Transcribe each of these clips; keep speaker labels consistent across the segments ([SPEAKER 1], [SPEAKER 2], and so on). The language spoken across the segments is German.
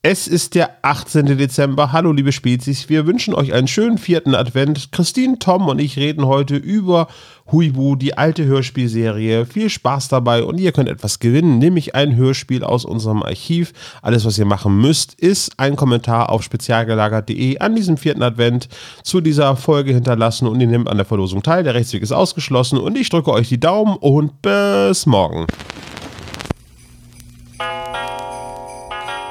[SPEAKER 1] Es ist der 18. Dezember. Hallo, liebe Spezies. Wir wünschen euch einen schönen vierten Advent. Christine, Tom und ich reden heute über Huibu, die alte Hörspielserie. Viel Spaß dabei und ihr könnt etwas gewinnen, nämlich ein Hörspiel aus unserem Archiv. Alles, was ihr machen müsst, ist ein Kommentar auf spezialgelagert.de an diesem vierten Advent zu dieser Folge hinterlassen und ihr nehmt an der Verlosung teil. Der Rechtsweg ist ausgeschlossen und ich drücke euch die Daumen und bis morgen.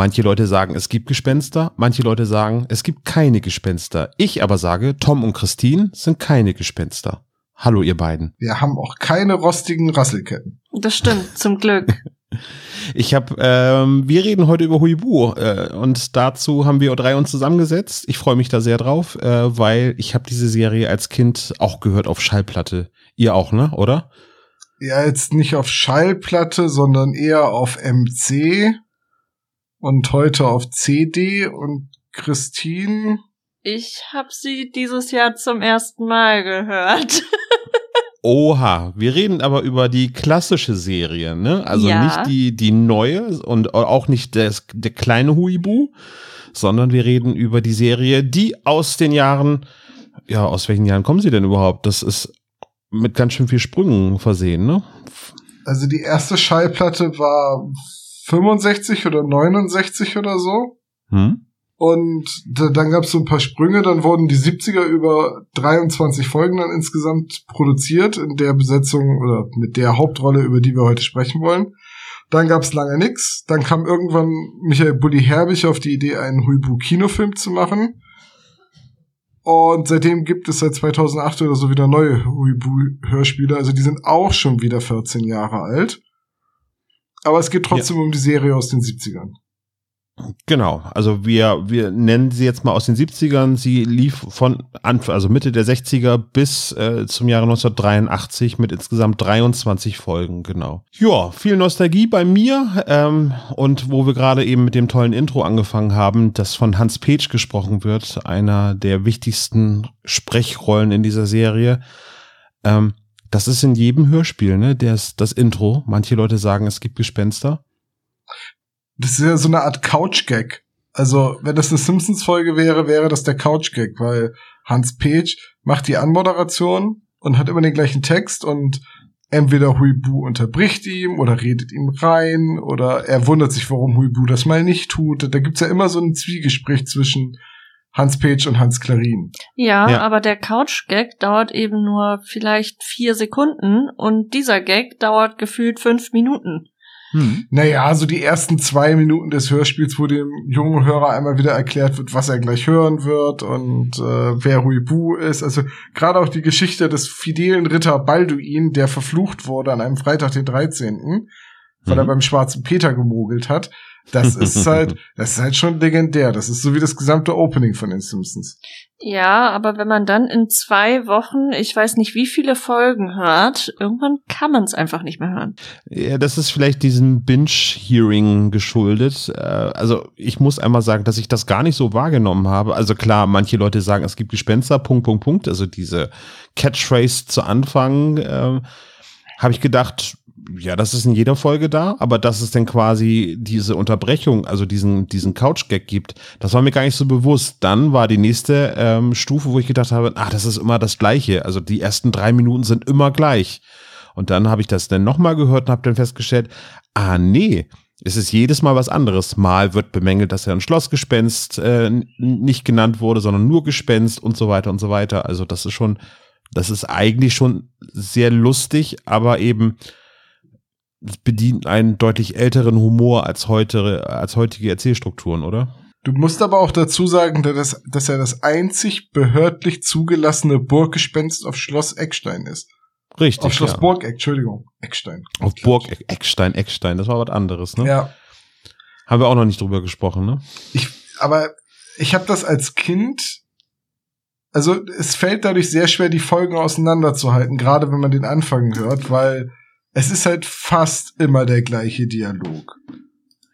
[SPEAKER 1] Manche Leute sagen, es gibt Gespenster, manche Leute sagen, es gibt keine Gespenster. Ich aber sage, Tom und Christine sind keine Gespenster. Hallo, ihr beiden.
[SPEAKER 2] Wir haben auch keine rostigen Rasselketten.
[SPEAKER 3] Das stimmt, zum Glück.
[SPEAKER 1] Ich habe, ähm, wir reden heute über Huibu äh, und dazu haben wir drei uns zusammengesetzt. Ich freue mich da sehr drauf, äh, weil ich habe diese Serie als Kind auch gehört auf Schallplatte. Ihr auch, ne? Oder?
[SPEAKER 2] Ja, jetzt nicht auf Schallplatte, sondern eher auf MC und heute auf CD und Christine.
[SPEAKER 3] Ich habe sie dieses Jahr zum ersten Mal gehört.
[SPEAKER 1] Oha, wir reden aber über die klassische Serie, ne? Also
[SPEAKER 3] Ja.
[SPEAKER 1] nicht die, die neue und auch nicht das, der kleine Huibu, sondern wir reden über die Serie, die aus den Jahren, ja, aus welchen Jahren kommen sie denn überhaupt? Das ist mit ganz schön viel Sprüngen versehen, ne?
[SPEAKER 2] Also die erste Schallplatte war 65 oder 69 oder so.
[SPEAKER 1] Hm?
[SPEAKER 2] Und da, dann gab es so ein paar Sprünge, dann wurden die 70er über 23 Folgen dann insgesamt produziert, in der Besetzung oder mit der Hauptrolle, über die wir heute sprechen wollen. Dann gab es lange nix. Dann kam irgendwann Michael Bulli Herbig auf die Idee, einen Huibu-Kinofilm zu machen. Und seitdem gibt es seit 2008 oder so wieder neue Huibu-Hörspiele. Also die sind auch schon wieder 14 Jahre alt. Aber es geht trotzdem um die Serie aus den 70ern.
[SPEAKER 1] Genau, also wir, wir nennen sie jetzt mal aus den 70ern. Sie lief von Anfang, also Mitte der 60er bis äh, zum Jahre 1983 mit insgesamt 23 Folgen, genau. Ja, viel Nostalgie bei mir ähm, und wo wir gerade eben mit dem tollen Intro angefangen haben, das von Hans Petsch gesprochen wird, einer der wichtigsten Sprechrollen in dieser Serie. Ähm, das ist in jedem Hörspiel, ne? Das, das Intro. Manche Leute sagen, es gibt Gespenster.
[SPEAKER 2] Das ist ja so eine Art Couch-Gag. Also, wenn das eine Simpsons-Folge wäre, wäre das der Couch-Gag, weil Hans Page macht die Anmoderation und hat immer den gleichen Text und entweder Huibu unterbricht ihm oder redet ihm rein oder er wundert sich, warum Huibu das mal nicht tut. Da gibt's ja immer so ein Zwiegespräch zwischen Hans Page und Hans Klarin.
[SPEAKER 3] Ja,
[SPEAKER 1] Ja.
[SPEAKER 3] aber der Couch-Gag dauert eben nur vielleicht vier Sekunden und dieser Gag dauert gefühlt fünf Minuten.
[SPEAKER 1] Hm.
[SPEAKER 2] Naja, so die ersten zwei Minuten des Hörspiels, wo dem jungen Hörer einmal wieder erklärt wird, was er gleich hören wird und äh, wer Huibu ist. Also gerade auch die Geschichte des fidelen Ritter Balduin, der verflucht wurde an einem Freitag, den 13., weil er
[SPEAKER 1] Mhm.
[SPEAKER 2] beim schwarzen Peter gemogelt hat. Das ist halt, das ist halt schon legendär. Das ist so wie das gesamte Opening von den Simpsons.
[SPEAKER 3] Ja, aber wenn man dann in zwei Wochen, ich weiß nicht wie viele Folgen hört, irgendwann kann man es einfach nicht mehr hören.
[SPEAKER 1] Ja, das ist vielleicht diesem Binge-Hearing geschuldet. Äh, Also ich muss einmal sagen, dass ich das gar nicht so wahrgenommen habe. Also klar, manche Leute sagen, es gibt Gespenster, Punkt, Punkt, Punkt. Also diese Catchphrase zu Anfang äh, habe ich gedacht, ja, das ist in jeder Folge da, aber dass es denn quasi diese Unterbrechung, also diesen, diesen Couch-Gag gibt, das war mir gar nicht so bewusst. Dann war die nächste ähm, Stufe, wo ich gedacht habe, ach, das ist immer das Gleiche. Also die ersten drei Minuten sind immer gleich. Und dann habe ich das dann nochmal gehört und habe dann festgestellt, ah nee, es ist jedes Mal was anderes. Mal wird bemängelt, dass er ein Schlossgespenst äh, nicht genannt wurde, sondern nur Gespenst und so weiter und so weiter. Also das ist schon, das ist eigentlich schon sehr lustig, aber eben bedient einen deutlich älteren Humor als heute, als heutige Erzählstrukturen, oder?
[SPEAKER 2] Du musst aber auch dazu sagen, dass, das- dass er das einzig behördlich zugelassene Burggespenst auf Schloss Eckstein ist.
[SPEAKER 1] Richtig.
[SPEAKER 2] auf Schloss
[SPEAKER 1] ja.
[SPEAKER 2] Burg, Entschuldigung, Eckstein.
[SPEAKER 1] Auf Burg Eckstein, Eckstein, das war was anderes, ne?
[SPEAKER 2] Ja,
[SPEAKER 1] Haben wir auch noch nicht drüber gesprochen, ne?
[SPEAKER 2] Ich, aber ich habe das als Kind, also es fällt dadurch sehr schwer, die Folgen auseinanderzuhalten, gerade wenn man den Anfang hört, weil es ist halt fast immer der gleiche Dialog.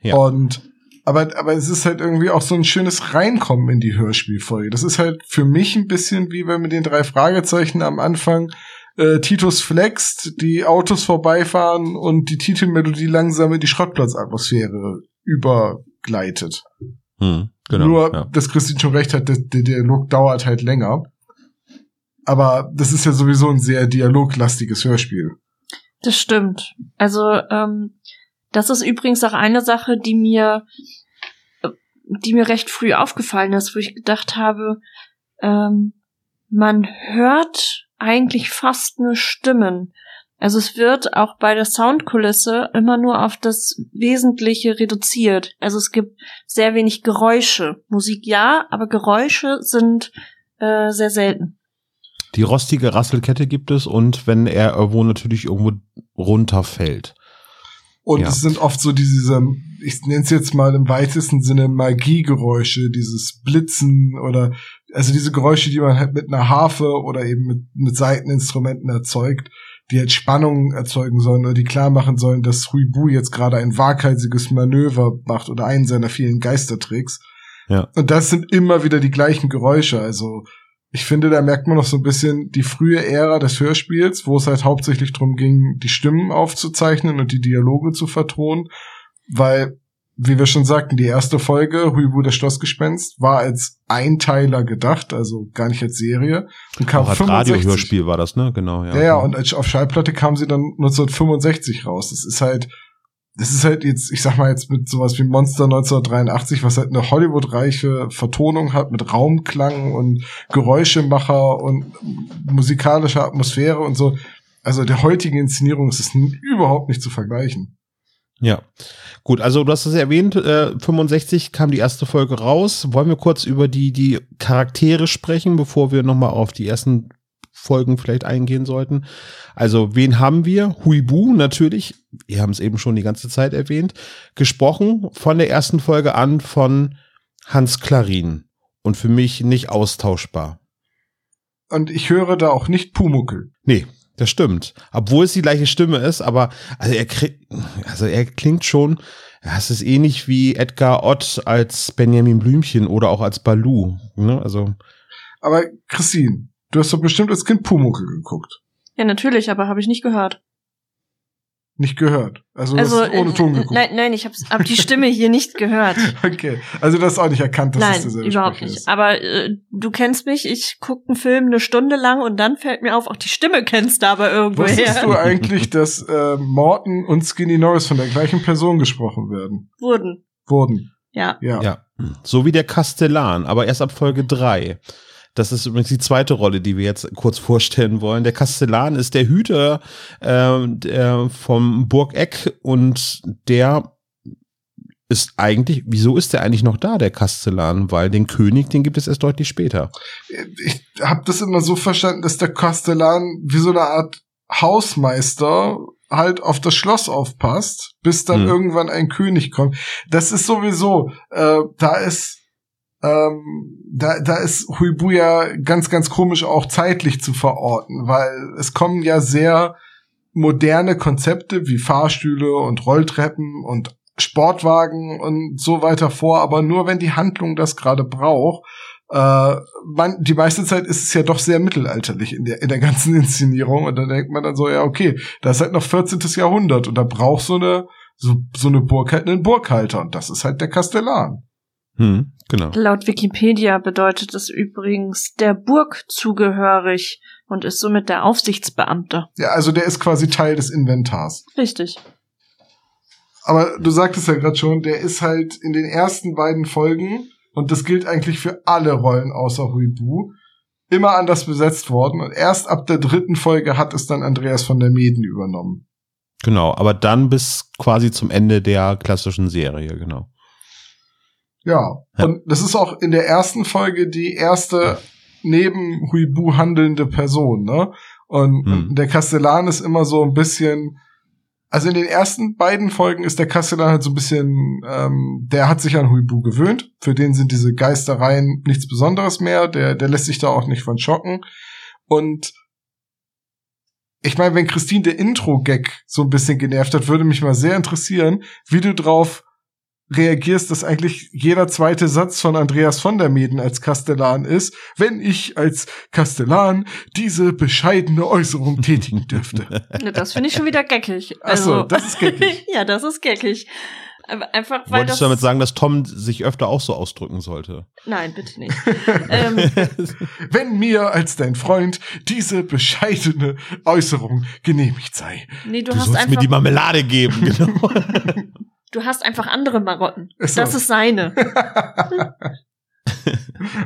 [SPEAKER 1] Ja.
[SPEAKER 2] Und aber, aber es ist halt irgendwie auch so ein schönes Reinkommen in die Hörspielfolge. Das ist halt für mich ein bisschen wie wenn mit den drei Fragezeichen am Anfang äh, Titus flext, die Autos vorbeifahren und die Titelmelodie langsam in die Schrottplatzatmosphäre übergleitet.
[SPEAKER 1] Hm, genau.
[SPEAKER 2] Nur,
[SPEAKER 1] ja.
[SPEAKER 2] dass Christine schon recht hat, der, der Dialog dauert halt länger. Aber das ist ja sowieso ein sehr dialoglastiges Hörspiel.
[SPEAKER 3] Das stimmt. Also, ähm, das ist übrigens auch eine Sache, die mir, äh, die mir recht früh aufgefallen ist, wo ich gedacht habe, ähm, man hört eigentlich fast nur Stimmen. Also es wird auch bei der Soundkulisse immer nur auf das Wesentliche reduziert. Also es gibt sehr wenig Geräusche. Musik ja, aber Geräusche sind äh, sehr selten.
[SPEAKER 1] Die rostige Rasselkette gibt es und wenn er irgendwo natürlich irgendwo runterfällt.
[SPEAKER 2] Und
[SPEAKER 1] Ja.
[SPEAKER 2] es sind oft so diese, ich nenne es jetzt mal im weitesten Sinne Magiegeräusche, dieses Blitzen oder also diese Geräusche, die man halt mit einer Harfe oder eben mit, mit Saiteninstrumenten erzeugt, die halt Spannungen erzeugen sollen oder die klar machen sollen, dass Huibu jetzt gerade ein waghalsiges Manöver macht oder einen seiner vielen Geistertricks.
[SPEAKER 1] Ja.
[SPEAKER 2] Und das sind immer wieder die gleichen Geräusche. Also ich finde, da merkt man noch so ein bisschen die frühe Ära des Hörspiels, wo es halt hauptsächlich darum ging, die Stimmen aufzuzeichnen und die Dialoge zu vertonen, weil, wie wir schon sagten, die erste Folge, Huibu das Schlossgespenst, war als Einteiler gedacht, also gar nicht als Serie. Und kam
[SPEAKER 1] Auch als
[SPEAKER 2] 65.
[SPEAKER 1] Radiohörspiel war das, ne? Genau, ja.
[SPEAKER 2] Ja, ja, und als- auf Schallplatte kam sie dann 1965 raus. Das ist halt, das ist halt jetzt, ich sag mal jetzt mit sowas wie Monster 1983, was halt eine Hollywood-reiche Vertonung hat mit Raumklang und Geräuschemacher und musikalischer Atmosphäre und so. Also der heutigen Inszenierung ist es überhaupt nicht zu vergleichen.
[SPEAKER 1] Ja. Gut, also du hast es erwähnt, äh, 65 kam die erste Folge raus. Wollen wir kurz über die, die Charaktere sprechen, bevor wir nochmal auf die ersten Folgen vielleicht eingehen sollten? Also, wen haben wir? Huibu natürlich, wir haben es eben schon die ganze Zeit erwähnt, gesprochen von der ersten Folge an von Hans Klarin. Und für mich nicht austauschbar.
[SPEAKER 2] Und ich höre da auch nicht Pumuckel.
[SPEAKER 1] Nee, das stimmt. Obwohl es die gleiche Stimme ist, aber also er kriegt, also er klingt schon, es ist ähnlich wie Edgar Ott als Benjamin Blümchen oder auch als Baloo. Ne? Also
[SPEAKER 2] Aber Christine, du hast doch bestimmt als Kind Pumuckel geguckt.
[SPEAKER 3] Ja, natürlich, aber habe ich nicht gehört.
[SPEAKER 2] Nicht gehört. Also, du
[SPEAKER 3] Also
[SPEAKER 2] hast ohne
[SPEAKER 3] äh,
[SPEAKER 2] Ton geguckt.
[SPEAKER 3] nein, nein, ich habe hab die Stimme hier nicht gehört.
[SPEAKER 2] Okay, also du hast auch nicht erkannt, dass es
[SPEAKER 3] Nein,
[SPEAKER 2] derselbe
[SPEAKER 3] überhaupt
[SPEAKER 2] Sprecher
[SPEAKER 3] nicht.
[SPEAKER 2] ist.
[SPEAKER 3] Aber äh, du kennst mich, ich gucke einen Film eine Stunde lang und dann fällt mir auf, auch die Stimme kennst du aber
[SPEAKER 2] Wusstest
[SPEAKER 3] irgendwoher.
[SPEAKER 2] du eigentlich, dass äh, Morton und Skinny Norris von der gleichen Person gesprochen werden?
[SPEAKER 3] Wurden.
[SPEAKER 2] Wurden.
[SPEAKER 3] Ja.
[SPEAKER 2] Ja.
[SPEAKER 1] ja, so wie der Kastellan, aber erst ab Folge drei. Das ist übrigens die zweite Rolle, die wir jetzt kurz vorstellen wollen. Der Kastellan ist der Hüter äh, der vom Burgeck und der ist eigentlich, wieso ist der eigentlich noch da, der Kastellan? Weil den König, den gibt es erst deutlich später.
[SPEAKER 2] Ich habe das immer so verstanden, dass der Kastellan wie so eine Art Hausmeister halt auf das Schloss aufpasst, bis dann
[SPEAKER 1] Hm.
[SPEAKER 2] irgendwann ein König kommt. Das ist sowieso, äh, da ist ähm, da, da ist Huibu ja ganz, ganz komisch auch zeitlich zu verorten, weil es kommen ja sehr moderne Konzepte wie Fahrstühle und Rolltreppen und Sportwagen und so weiter vor, aber nur wenn die Handlung das gerade braucht. Äh, man, die meiste Zeit ist es ja doch sehr mittelalterlich in der, in der ganzen Inszenierung und dann denkt man dann so, ja, okay, das ist halt noch 14. Jahrhundert und da braucht so eine, so, so eine Burg halt einen Burghalter und das ist halt der Kastellan.
[SPEAKER 1] Hm, genau.
[SPEAKER 3] Laut Wikipedia bedeutet es übrigens der Burg zugehörig und ist somit der Aufsichtsbeamte.
[SPEAKER 2] Ja, also der ist quasi Teil des Inventars.
[SPEAKER 3] Richtig.
[SPEAKER 2] Aber du sagtest ja gerade schon, der ist halt in den ersten beiden Folgen, und das gilt eigentlich für alle Rollen außer Huibu, immer anders besetzt worden. Und erst ab der dritten Folge hat es dann Andreas von der Meden übernommen.
[SPEAKER 1] Genau, aber dann bis quasi zum Ende der klassischen Serie, genau.
[SPEAKER 2] Ja.
[SPEAKER 1] Ja.
[SPEAKER 2] Und das ist auch in der ersten Folge die erste neben Huibu handelnde Person, ne? Und,
[SPEAKER 1] Hm.
[SPEAKER 2] der Kastellan ist immer so ein bisschen, Also in den ersten beiden Folgen ist der Kastellan halt so ein bisschen, ähm, der hat sich an Huibu gewöhnt. Für den sind diese Geistereien nichts Besonderes mehr. Der, der lässt sich da auch nicht von schocken. Und ich meine, wenn Christine der Intro-Gag so ein bisschen genervt hat, würde mich mal sehr interessieren, wie du drauf reagierst, dass eigentlich jeder zweite Satz von Andreas von der Meden als Kastellan ist, wenn ich als Kastellan diese bescheidene Äußerung tätigen dürfte.
[SPEAKER 3] Das finde ich schon wieder geckig.
[SPEAKER 2] Also,
[SPEAKER 3] Also,
[SPEAKER 2] das ist geckig.
[SPEAKER 3] ja, das ist geckig. Aber Einfach weil
[SPEAKER 1] Wolltest
[SPEAKER 3] das.
[SPEAKER 1] du damit sagen, dass Tom sich öfter auch so ausdrücken sollte?
[SPEAKER 3] Nein, bitte nicht. ähm,
[SPEAKER 2] Wenn mir als dein Freund diese bescheidene Äußerung genehmigt sei.
[SPEAKER 3] nee, du,
[SPEAKER 1] Du
[SPEAKER 3] hast
[SPEAKER 1] sollst mir
[SPEAKER 3] einfach.
[SPEAKER 1] die Marmelade geben, genau.
[SPEAKER 3] Du hast einfach andere Marotten.
[SPEAKER 2] So.
[SPEAKER 3] Das ist seine.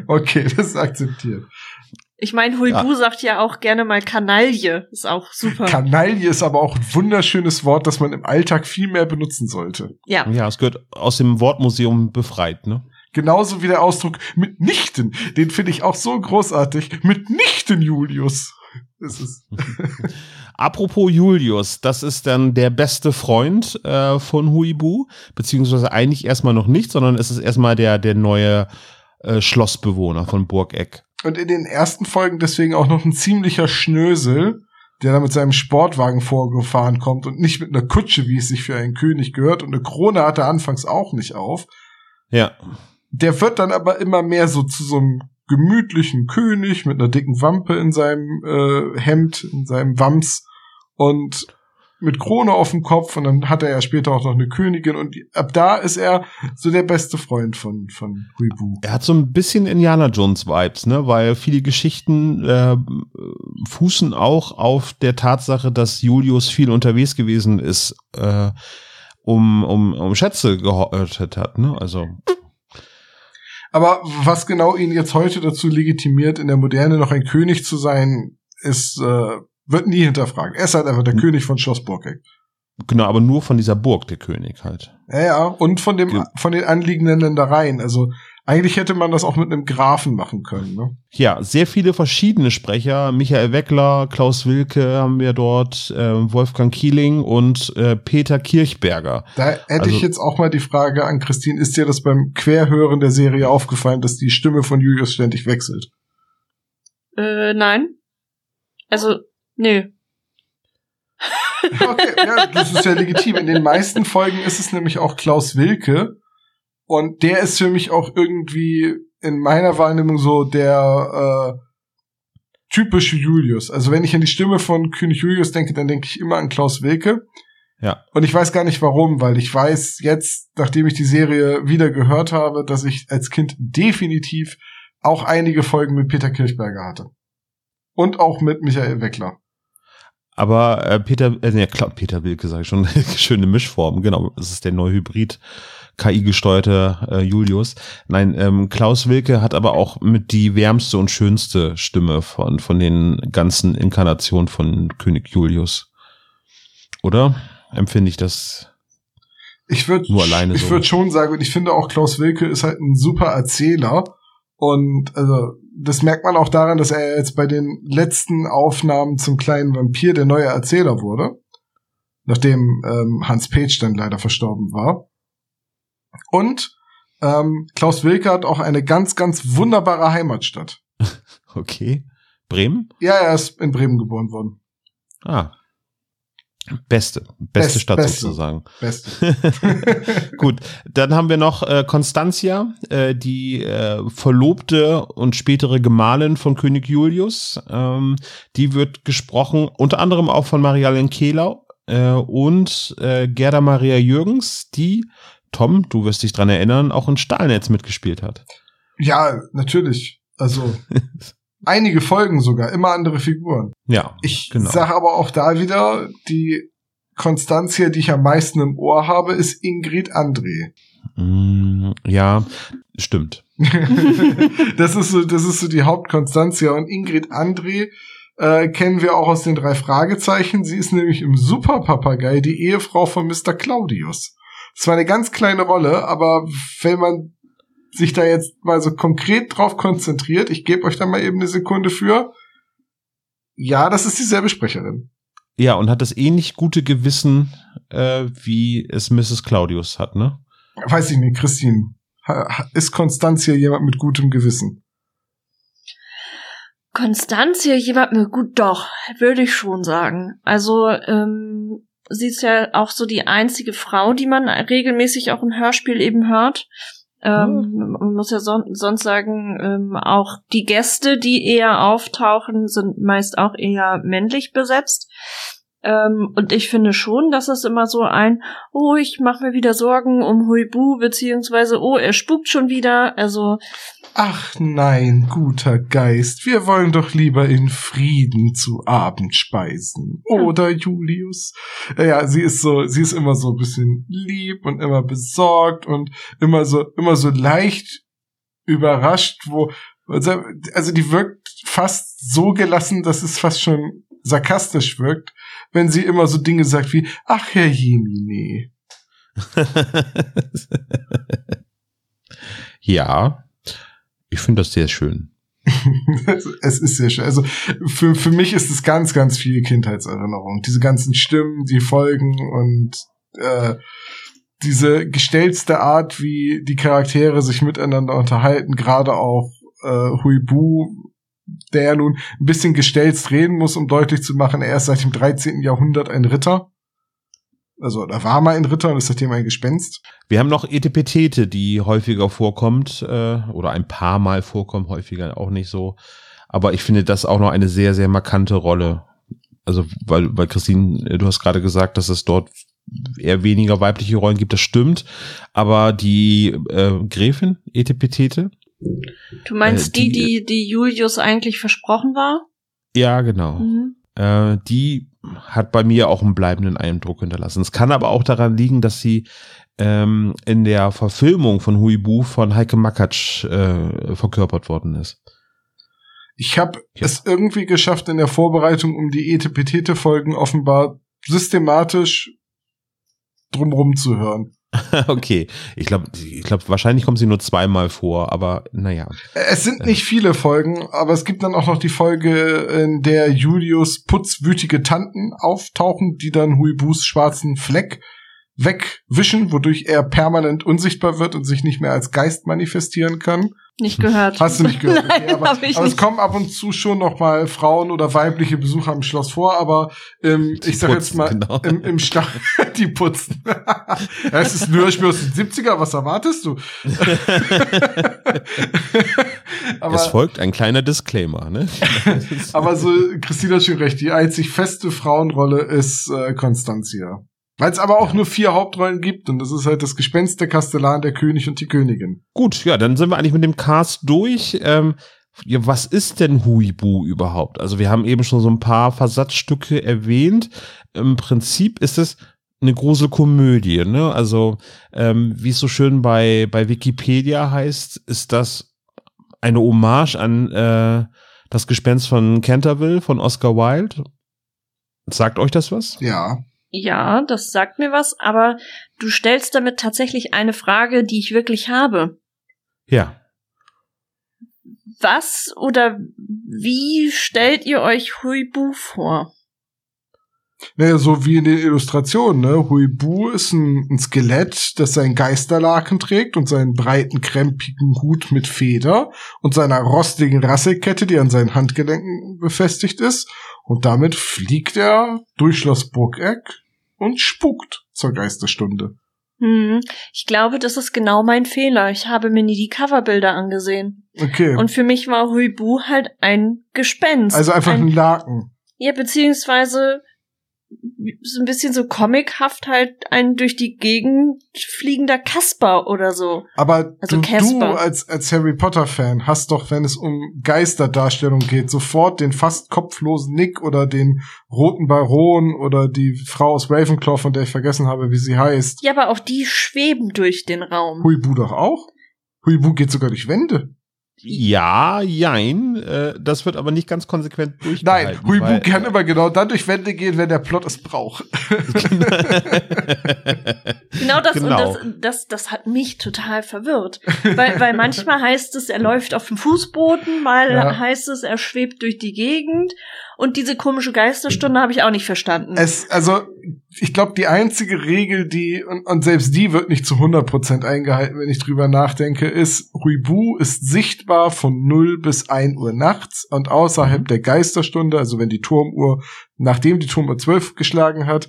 [SPEAKER 2] Okay, das ist akzeptiert.
[SPEAKER 3] Ich meine, Huibu sagt ja auch gerne mal Kanaille. Ist auch super.
[SPEAKER 2] Kanaille ist aber auch ein wunderschönes Wort, das man im Alltag viel mehr benutzen sollte.
[SPEAKER 3] ja.
[SPEAKER 1] ja, es gehört aus dem Wortmuseum befreit, ne?
[SPEAKER 2] Genauso wie der Ausdruck mitnichten. Den finde ich auch so großartig. Mitnichten, Julius. Das ist,
[SPEAKER 1] Apropos Julius, das ist dann der beste Freund äh, von Huibu, beziehungsweise eigentlich erstmal noch nicht, sondern es ist erstmal der, der neue äh, Schlossbewohner von Burgeck.
[SPEAKER 2] und in den ersten Folgen deswegen auch noch ein ziemlicher Schnösel, der da mit seinem Sportwagen vorgefahren kommt und nicht mit einer Kutsche, wie es sich für einen König gehört. Und eine Krone hat er anfangs auch nicht auf.
[SPEAKER 1] Ja,
[SPEAKER 2] Der wird dann aber immer mehr so zu so einem gemütlichen König mit einer dicken Wampe in seinem äh, Hemd, in seinem Wams und mit Krone auf dem Kopf und dann hat er ja später auch noch eine Königin und ab da ist er so der beste Freund von von Huibu.
[SPEAKER 1] er hat so ein bisschen Indiana Jones Vibes, ne, weil viele Geschichten äh, fußen auch auf der Tatsache, dass Julius viel unterwegs gewesen ist, äh, um, um, um Schätze gehortet hat, ne, also.
[SPEAKER 2] Aber was genau ihn jetzt heute dazu legitimiert, in der Moderne noch ein König zu sein, ist äh, wird nie hinterfragt. Er ist halt einfach der
[SPEAKER 1] Hm.
[SPEAKER 2] König von Schloss Burkeck.
[SPEAKER 1] Genau, aber nur von dieser Burg, der König halt.
[SPEAKER 2] Ja, ja, und von dem
[SPEAKER 1] Ge-
[SPEAKER 2] von den anliegenden Ländereien. Also eigentlich hätte man das auch mit einem Grafen machen können. Ne?
[SPEAKER 1] Ja, sehr viele verschiedene Sprecher. Michael Weckler, Klaus Wilke haben wir dort, äh, Wolfgang Kieling und äh, Peter Kirchberger.
[SPEAKER 2] Da hätte
[SPEAKER 1] Also-
[SPEAKER 2] ich jetzt auch mal die Frage an Christine, ist dir das beim Querhören der Serie aufgefallen, dass die Stimme von Julius ständig wechselt?
[SPEAKER 3] Äh, nein. Also, nö.
[SPEAKER 2] Okay, ja, das ist ja legitim. In den meisten Folgen ist es nämlich auch Klaus Wilke. Und der ist für mich auch irgendwie in meiner Wahrnehmung so der äh, typische Julius. Also wenn ich an die Stimme von König Julius denke, dann denke ich immer an Klaus Wilke.
[SPEAKER 1] Ja.
[SPEAKER 2] Und ich weiß gar nicht warum, weil ich weiß jetzt, nachdem ich die Serie wieder gehört habe, dass ich als Kind definitiv auch einige Folgen mit Peter Kirchberger hatte. Und auch mit Michael Weckler.
[SPEAKER 1] Aber äh, Peter, äh, nee, Kla Peter Wilke sage ich schon, schöne Mischform, genau. Das ist der neue Hybrid. KI-gesteuerte äh, Julius. Nein, ähm, Klaus Wilke hat aber auch mit die wärmste und schönste Stimme von, von den ganzen Inkarnationen von König Julius. Oder? Empfinde ich das?
[SPEAKER 2] Ich würde
[SPEAKER 1] Nur alleine
[SPEAKER 2] ich
[SPEAKER 1] so.
[SPEAKER 2] würde schon sagen, und ich finde auch Klaus Wilke ist halt ein super Erzähler. Und also das merkt man auch daran, dass er jetzt bei den letzten Aufnahmen zum kleinen Vampir der neue Erzähler wurde. Nachdem ähm, Hans Page dann leider verstorben war. Und ähm, Klaus Wilke hat auch eine ganz, ganz wunderbare Heimatstadt.
[SPEAKER 1] Okay. Bremen?
[SPEAKER 2] Ja, er ist in Bremen geboren worden.
[SPEAKER 1] Ah. Beste. Beste
[SPEAKER 2] Best-
[SPEAKER 1] Stadt
[SPEAKER 2] beste.
[SPEAKER 1] sozusagen.
[SPEAKER 2] Beste.
[SPEAKER 1] Gut, dann haben wir noch äh, Constantia, äh, die äh, Verlobte und spätere Gemahlin von König Julius. Ähm, die wird gesprochen unter anderem auch von Marialen Kehlau äh, und äh, Gerda Maria Jürgens, die, Tom, du wirst dich dran erinnern, auch in Stahlnetz mitgespielt hat.
[SPEAKER 2] ja, natürlich. Also einige Folgen sogar, immer andere Figuren.
[SPEAKER 1] Ja,
[SPEAKER 2] Ich
[SPEAKER 1] genau.
[SPEAKER 2] sage aber auch da wieder, die Konstanzia, die ich am meisten im Ohr habe, ist Ingrid André.
[SPEAKER 1] Mm, ja, stimmt.
[SPEAKER 2] das ist so, das ist so die Hauptkonstanzia. Und Ingrid André äh, kennen wir auch aus den drei Fragezeichen. Sie ist nämlich im Superpapagei die Ehefrau von Mr. Claudius. Es war eine ganz kleine Rolle, aber wenn man sich da jetzt mal so konkret drauf konzentriert, ich gebe euch da mal eben eine Sekunde für. Ja, das ist dieselbe Sprecherin.
[SPEAKER 1] Ja, und hat das ähnlich gute Gewissen, äh, wie es Mrs. Claudius hat, ne?
[SPEAKER 2] Weiß ich nicht, Christine. Ist Konstanzia jemand mit gutem Gewissen?
[SPEAKER 3] Konstanzia jemand mit gut, doch, würde ich schon sagen. Also, ähm, sie ist ja auch so die einzige Frau, die man regelmäßig auch im Hörspiel eben hört. Ähm. Man muss ja son sonst sagen, ähm, auch die Gäste, die eher auftauchen, sind meist auch eher männlich besetzt. Ähm, und ich finde schon, dass es immer so ein, oh, ich mache mir wieder Sorgen um Huibu, beziehungsweise, oh, er spukt schon wieder. Also.
[SPEAKER 2] Ach nein, guter Geist, wir wollen doch lieber in Frieden zu Abend speisen. Ja. Oder Julius? Ja, sie ist so, sie ist immer so ein bisschen lieb und immer besorgt und immer so, immer so leicht überrascht, wo, also die wirkt fast so gelassen, dass es fast schon sarkastisch wirkt wenn sie immer so Dinge sagt wie, ach Herr Jemine.
[SPEAKER 1] ja, ich finde das sehr schön.
[SPEAKER 2] es ist sehr schön. Also für, für mich ist es ganz, ganz viel Kindheitserinnerung. Diese ganzen Stimmen, die folgen und äh, diese gestellte Art, wie die Charaktere sich miteinander unterhalten, gerade auch äh, Huibu der ja nun ein bisschen gestelzt reden muss, um deutlich zu machen, er ist seit dem 13. Jahrhundert ein Ritter. Also, da war mal ein Ritter und ist seitdem ein Gespenst.
[SPEAKER 1] Wir haben noch Etepetete, die häufiger vorkommt, äh, oder ein paar Mal vorkommt, häufiger auch nicht so. Aber ich finde das auch noch eine sehr, sehr markante Rolle. Also, weil, weil Christine, du hast gerade gesagt, dass es dort eher weniger weibliche Rollen gibt, das stimmt. Aber die äh, Gräfin Etepetete,
[SPEAKER 3] Du meinst äh, die, die, die Julius eigentlich versprochen war?
[SPEAKER 1] Ja, genau. Mhm. Äh, die hat bei mir auch einen bleibenden Eindruck hinterlassen. Es kann aber auch daran liegen, dass sie ähm, in der Verfilmung von Huibu von Heike Makatsch äh, verkörpert worden ist.
[SPEAKER 2] Ich habe ja. es irgendwie geschafft, in der Vorbereitung um die Etepetete-Folgen offenbar systematisch drumrum zu hören.
[SPEAKER 1] okay, ich glaube, ich glaube, wahrscheinlich kommt sie nur zweimal vor, aber naja.
[SPEAKER 2] Es sind nicht viele Folgen, aber es gibt dann auch noch die Folge, in der Julius putzwütige Tanten auftauchen, die dann Huibus schwarzen Fleck wegwischen, wodurch er permanent unsichtbar wird und sich nicht mehr als Geist manifestieren kann.
[SPEAKER 3] Nicht gehört.
[SPEAKER 2] Hast du nicht gehört? Okay, Nein, aber, ich aber nicht. es kommen ab und zu schon noch mal Frauen oder weibliche Besucher im Schloss vor, aber ähm, ich sag putzen, jetzt mal genau. im, im Stall die putzen. es ist ein Hörspiel aus den 70er, was erwartest du?
[SPEAKER 1] aber, es folgt ein kleiner Disclaimer, ne?
[SPEAKER 2] aber so, Christina hat schon recht, die einzig feste Frauenrolle ist äh, Constantia. Weil es aber auch nur vier Hauptrollen gibt und das ist halt das Gespenst, der Kastellan, der König und die Königin.
[SPEAKER 1] Gut, ja, dann sind wir eigentlich mit dem Cast durch. Ähm, ja, was ist denn Huibu überhaupt? Also wir haben eben schon so ein paar Versatzstücke erwähnt. Im Prinzip ist es eine große Komödie, ne? Also ähm, wie es so schön bei bei Wikipedia heißt, ist das eine Hommage an äh, das Gespenst von Canterville von Oscar Wilde. Sagt euch das was?
[SPEAKER 2] Ja.
[SPEAKER 3] Ja, das sagt mir was, aber du stellst damit tatsächlich eine Frage, die ich wirklich habe.
[SPEAKER 1] Ja.
[SPEAKER 3] Was oder wie stellt ihr euch Huibu vor?
[SPEAKER 2] Naja, so wie in den Illustrationen, ne? Huibu ist ein, ein Skelett, das seinen Geisterlaken trägt und seinen breiten, krempigen Hut mit Feder und seiner rostigen Rasselkette, die an seinen Handgelenken befestigt ist. Und damit fliegt er durch Schloss Burgeck und spukt zur Geisterstunde.
[SPEAKER 3] Hm, ich glaube, das ist genau mein Fehler. Ich habe mir nie die Coverbilder angesehen.
[SPEAKER 2] Okay.
[SPEAKER 3] Und für mich war Huibu halt ein Gespenst.
[SPEAKER 2] Also einfach ein, ein Laken.
[SPEAKER 3] Ja, beziehungsweise so ein bisschen so comichaft halt ein durch die Gegend fliegender Kasper oder so.
[SPEAKER 2] Aber also du, du, als, als Harry Potter Fan hast doch, wenn es um Geisterdarstellung geht, sofort den fast kopflosen Nick oder den roten Baron oder die Frau aus Ravenclaw, von der ich vergessen habe, wie sie heißt.
[SPEAKER 3] Ja, aber auch die schweben durch den Raum.
[SPEAKER 2] Huibu doch auch? Huibu geht sogar durch Wände.
[SPEAKER 1] Ja, jein. Äh, das wird aber nicht ganz konsequent durchgehalten.
[SPEAKER 2] Nein, Huibu kann immer genau dann durch Wände gehen, wenn der Plot es braucht.
[SPEAKER 3] genau das genau. und das, das, das hat mich total verwirrt. Weil, weil manchmal heißt es, er läuft auf dem Fußboden, mal ja. heißt es, er schwebt durch die Gegend Und diese komische Geisterstunde habe ich auch nicht verstanden.
[SPEAKER 2] Es, also, ich glaube, die einzige Regel, die, und, und selbst die wird nicht zu 100% eingehalten, wenn ich drüber nachdenke, ist, Huibu ist sichtbar von 0 bis 1 Uhr nachts und außerhalb der Geisterstunde, also wenn die Turmuhr, nachdem die Turmuhr 12 geschlagen hat,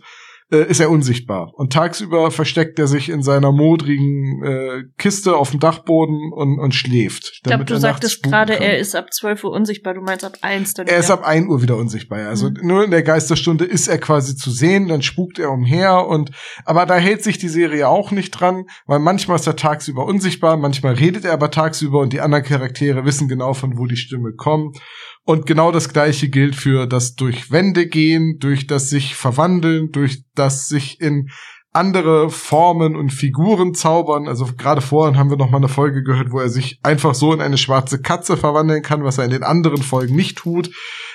[SPEAKER 2] äh, ist er unsichtbar. Und tagsüber versteckt er sich in seiner modrigen äh, Kiste auf dem Dachboden und, und schläft.
[SPEAKER 3] Ich glaube, du sagtest gerade, er ist ab 12 Uhr unsichtbar. Du meinst ab 1
[SPEAKER 2] dann Er ist ab 1 Uhr wieder unsichtbar. Also mhm. nur in der Geisterstunde ist er quasi zu sehen, dann spukt er umher und aber da hält sich die Serie auch nicht dran, weil manchmal ist er tagsüber unsichtbar, manchmal redet er aber tagsüber und die anderen Charaktere wissen genau, von wo die Stimme kommt. Und genau das gleiche gilt für das durch Wände gehen, durch das sich verwandeln, durch das sich in andere Formen und Figuren zaubern. Also gerade vorhin haben wir noch mal eine Folge gehört, wo er sich einfach so in eine schwarze Katze verwandeln kann, was er in den anderen Folgen nicht tut.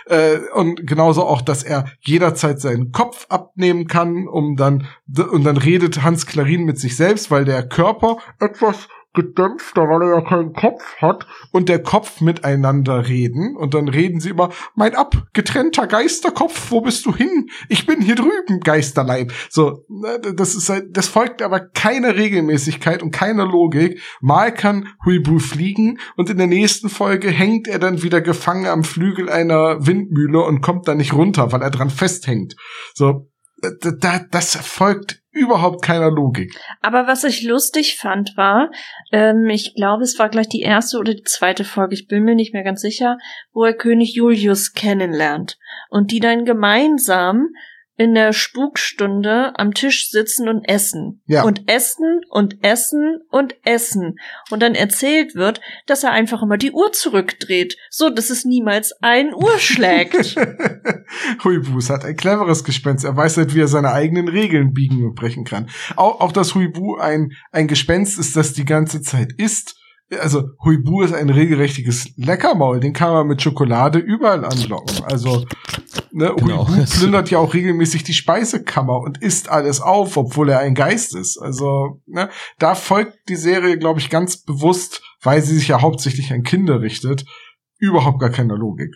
[SPEAKER 2] Äh, und genauso auch, dass er jederzeit seinen Kopf abnehmen kann, um dann und dann redet Hans Klarin mit sich selbst, weil der Körper etwas gedämpfter, weil er ja keinen Kopf hat und der Kopf miteinander reden und dann reden sie immer, mein abgetrennter Geisterkopf, wo bist du hin? Ich bin hier drüben, Geisterleib. So, ne, das ist halt, das folgt aber keine Regelmäßigkeit und keine Logik. Mal kann Huibu fliegen und in der nächsten Folge hängt er dann wieder gefangen am Flügel einer Windmühle und kommt da nicht runter, weil er dran festhängt. So, das folgt überhaupt keiner Logik.
[SPEAKER 3] Aber was ich lustig fand war, ähm, ich glaube, es war gleich die erste oder die zweite Folge, ich bin mir nicht mehr ganz sicher, wo er König Julius kennenlernt und die dann gemeinsam in der Spukstunde am Tisch sitzen und essen. Ja. Und essen und essen und essen. Und dann erzählt wird, dass er einfach immer die Uhr zurückdreht, so dass es niemals ein Uhr schlägt.
[SPEAKER 2] Huibus hat ein cleveres Gespenst. Er weiß halt, wie er seine eigenen Regeln biegen und brechen kann. Auch, auch dass Huibu ein, ein Gespenst ist, das die ganze Zeit isst also Huibu ist ein regelrechtiges Leckermaul, den kann man mit Schokolade überall anlocken. Also ne, genau. Huibu plündert ja auch regelmäßig die Speisekammer und isst alles auf, obwohl er ein Geist ist. Also ne, da folgt die Serie, glaube ich, ganz bewusst, weil sie sich ja hauptsächlich an Kinder richtet, überhaupt gar keine Logik.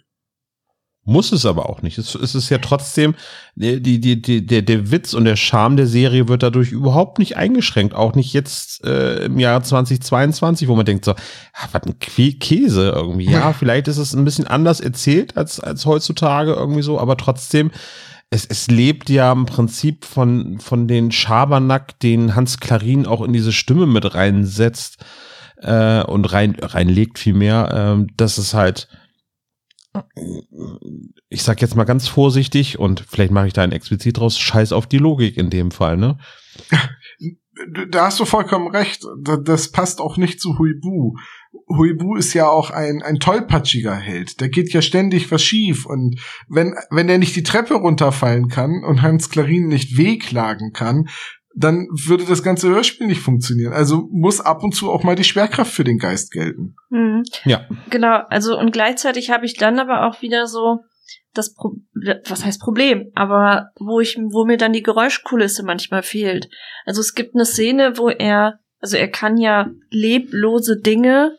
[SPEAKER 1] Muss es aber auch nicht. Es, es ist ja trotzdem, die, die, die, der, der Witz und der Charme der Serie wird dadurch überhaupt nicht eingeschränkt. Auch nicht jetzt äh, im Jahr 2022, wo man denkt so, ah, was ein Käse irgendwie. Ja, vielleicht ist es ein bisschen anders erzählt als, als heutzutage irgendwie so, aber trotzdem, es, es lebt ja im Prinzip von, von den Schabernack, den Hans Klarin auch in diese Stimme mit reinsetzt äh, und rein, reinlegt vielmehr, äh, dass es halt ich sag jetzt mal ganz vorsichtig und vielleicht mache ich da ein explizit draus, scheiß auf die Logik in dem Fall, ne?
[SPEAKER 2] Da hast du vollkommen recht. Das passt auch nicht zu Huibu. Huibu ist ja auch ein, ein tollpatschiger Held. Der geht ja ständig was schief. Und wenn, wenn er nicht die Treppe runterfallen kann und Hans Klarin nicht wehklagen kann, dann würde das ganze Hörspiel nicht funktionieren. Also muss ab und zu auch mal die Schwerkraft für den Geist gelten.
[SPEAKER 3] Mhm. Ja. Genau, also und gleichzeitig habe ich dann aber auch wieder so das Pro was heißt Problem, aber wo ich wo mir dann die Geräuschkulisse manchmal fehlt. Also es gibt eine Szene, wo er also er kann ja leblose Dinge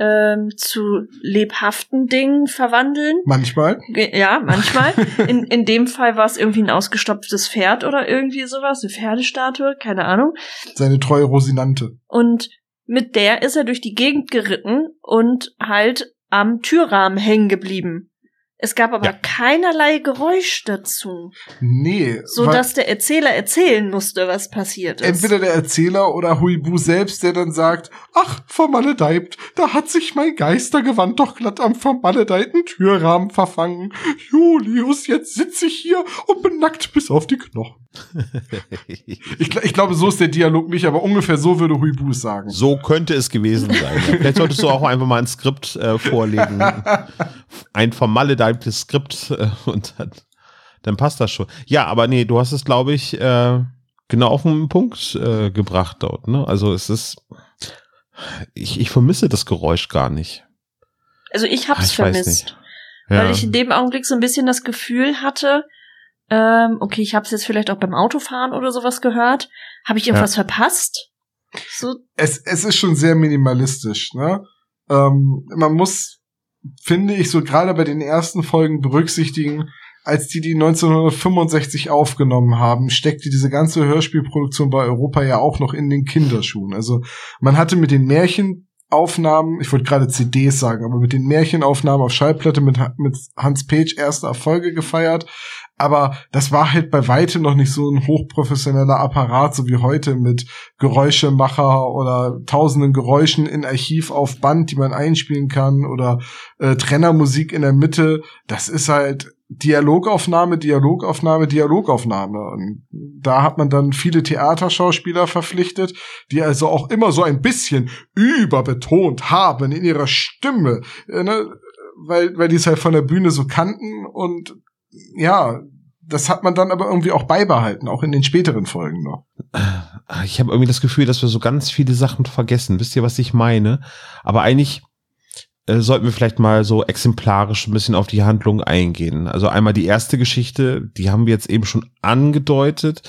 [SPEAKER 3] ähm, zu lebhaften Dingen verwandeln.
[SPEAKER 2] Manchmal.
[SPEAKER 3] Ja, manchmal. in, in dem Fall war es irgendwie ein ausgestopftes Pferd oder irgendwie sowas, eine Pferdestatue, keine Ahnung.
[SPEAKER 2] Seine treue Rosinante.
[SPEAKER 3] Und mit der ist er durch die Gegend geritten und halt am Türrahmen hängen geblieben. Es gab aber ja. keinerlei Geräusch dazu.
[SPEAKER 2] Nee.
[SPEAKER 3] So dass der Erzähler erzählen musste, was passiert ist.
[SPEAKER 2] Entweder der Erzähler oder Huibu selbst, der dann sagt, ach, vermaledeibt, da hat sich mein Geistergewand doch glatt am vermaledeiten Türrahmen verfangen. Julius, jetzt sitze ich hier und bin nackt bis auf die Knochen. Ich, ich, glaube, so ist der Dialog nicht, aber ungefähr so würde Huibu es sagen.
[SPEAKER 1] So könnte es gewesen sein. Vielleicht solltest du auch einfach mal ein Skript äh, vorlegen. Ein vermaledeibtes Skript äh, und dann, dann, passt das schon. Ja, aber nee, du hast es, glaube ich, äh, genau auf den Punkt äh, gebracht dort. Ne? Also es ist, ich, ich vermisse das Geräusch gar nicht.
[SPEAKER 3] Also ich hab's ich vermisst. Ja. Weil ich in dem Augenblick so ein bisschen das Gefühl hatte, ähm, okay, ich habe es jetzt vielleicht auch beim Autofahren oder sowas gehört. Habe ich irgendwas ja. verpasst?
[SPEAKER 2] So. Es, es ist schon sehr minimalistisch, ne? Ähm, man muss, finde ich, so gerade bei den ersten Folgen berücksichtigen, als die die 1965 aufgenommen haben, steckte diese ganze Hörspielproduktion bei Europa ja auch noch in den Kinderschuhen. Also man hatte mit den Märchen Aufnahmen, ich wollte gerade CDs sagen, aber mit den Märchenaufnahmen auf Schallplatte mit, mit Hans Page erste Erfolge gefeiert. Aber das war halt bei weitem noch nicht so ein hochprofessioneller Apparat, so wie heute mit Geräuschemacher oder tausenden Geräuschen in Archiv auf Band, die man einspielen kann oder äh, Trennermusik in der Mitte. Das ist halt Dialogaufnahme, Dialogaufnahme, Dialogaufnahme. Und da hat man dann viele Theaterschauspieler verpflichtet, die also auch immer so ein bisschen überbetont haben in ihrer Stimme, äh, ne? weil, weil die es halt von der Bühne so kannten und ja, das hat man dann aber irgendwie auch beibehalten, auch in den späteren Folgen noch.
[SPEAKER 1] Ich habe irgendwie das Gefühl, dass wir so ganz viele Sachen vergessen. Wisst ihr, was ich meine? Aber eigentlich äh, sollten wir vielleicht mal so exemplarisch ein bisschen auf die Handlung eingehen. Also einmal die erste Geschichte, die haben wir jetzt eben schon angedeutet.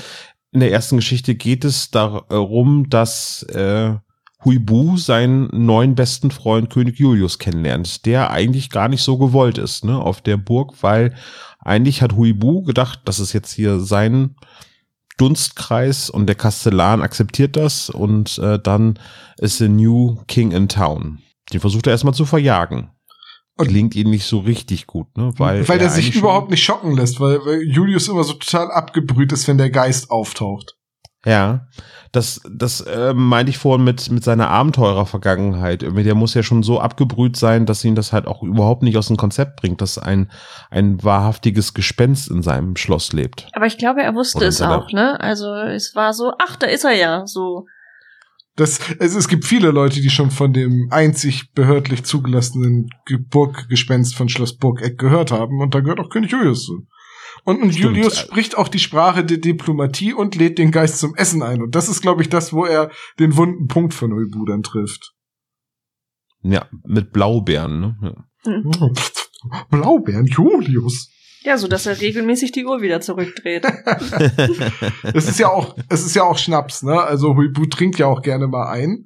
[SPEAKER 1] In der ersten Geschichte geht es darum, dass äh, Huibu seinen neuen besten Freund König Julius kennenlernt, der eigentlich gar nicht so gewollt ist, ne, auf der Burg, weil eigentlich hat Huibu gedacht, das ist jetzt hier sein Dunstkreis und der Kastellan akzeptiert das und äh, dann ist the new king in town. Den versucht er erstmal zu verjagen. Und Gelingt ihm nicht so richtig gut, ne?
[SPEAKER 2] Weil, weil er, er sich überhaupt nicht schocken lässt, weil, weil Julius immer so total abgebrüht ist, wenn der Geist auftaucht.
[SPEAKER 1] Ja, das, das äh, meinte ich vorhin mit, mit seiner Abenteurer-Vergangenheit. Der muss ja schon so abgebrüht sein, dass ihn das halt auch überhaupt nicht aus dem Konzept bringt, dass ein, ein wahrhaftiges Gespenst in seinem Schloss lebt.
[SPEAKER 3] Aber ich glaube, er wusste es auch, ne? Also es war so, ach, da ist er ja, so.
[SPEAKER 2] Das, es, es gibt viele Leute, die schon von dem einzig behördlich zugelassenen Burggespenst von Schloss Burgeck gehört haben und da gehört auch König Julius zu. Und, und Julius spricht auch die Sprache der Diplomatie und lädt den Geist zum Essen ein. Und das ist, glaube ich, das, wo er den wunden Punkt von Neubu dann trifft.
[SPEAKER 1] Ja, mit Blaubeeren, ne? Ja.
[SPEAKER 2] Mhm. Blaubeeren, Julius.
[SPEAKER 3] Ja, so dass er regelmäßig die Uhr wieder zurückdreht.
[SPEAKER 2] es ist ja auch, es ist ja auch Schnaps, ne? Also Huibu trinkt ja auch gerne mal ein.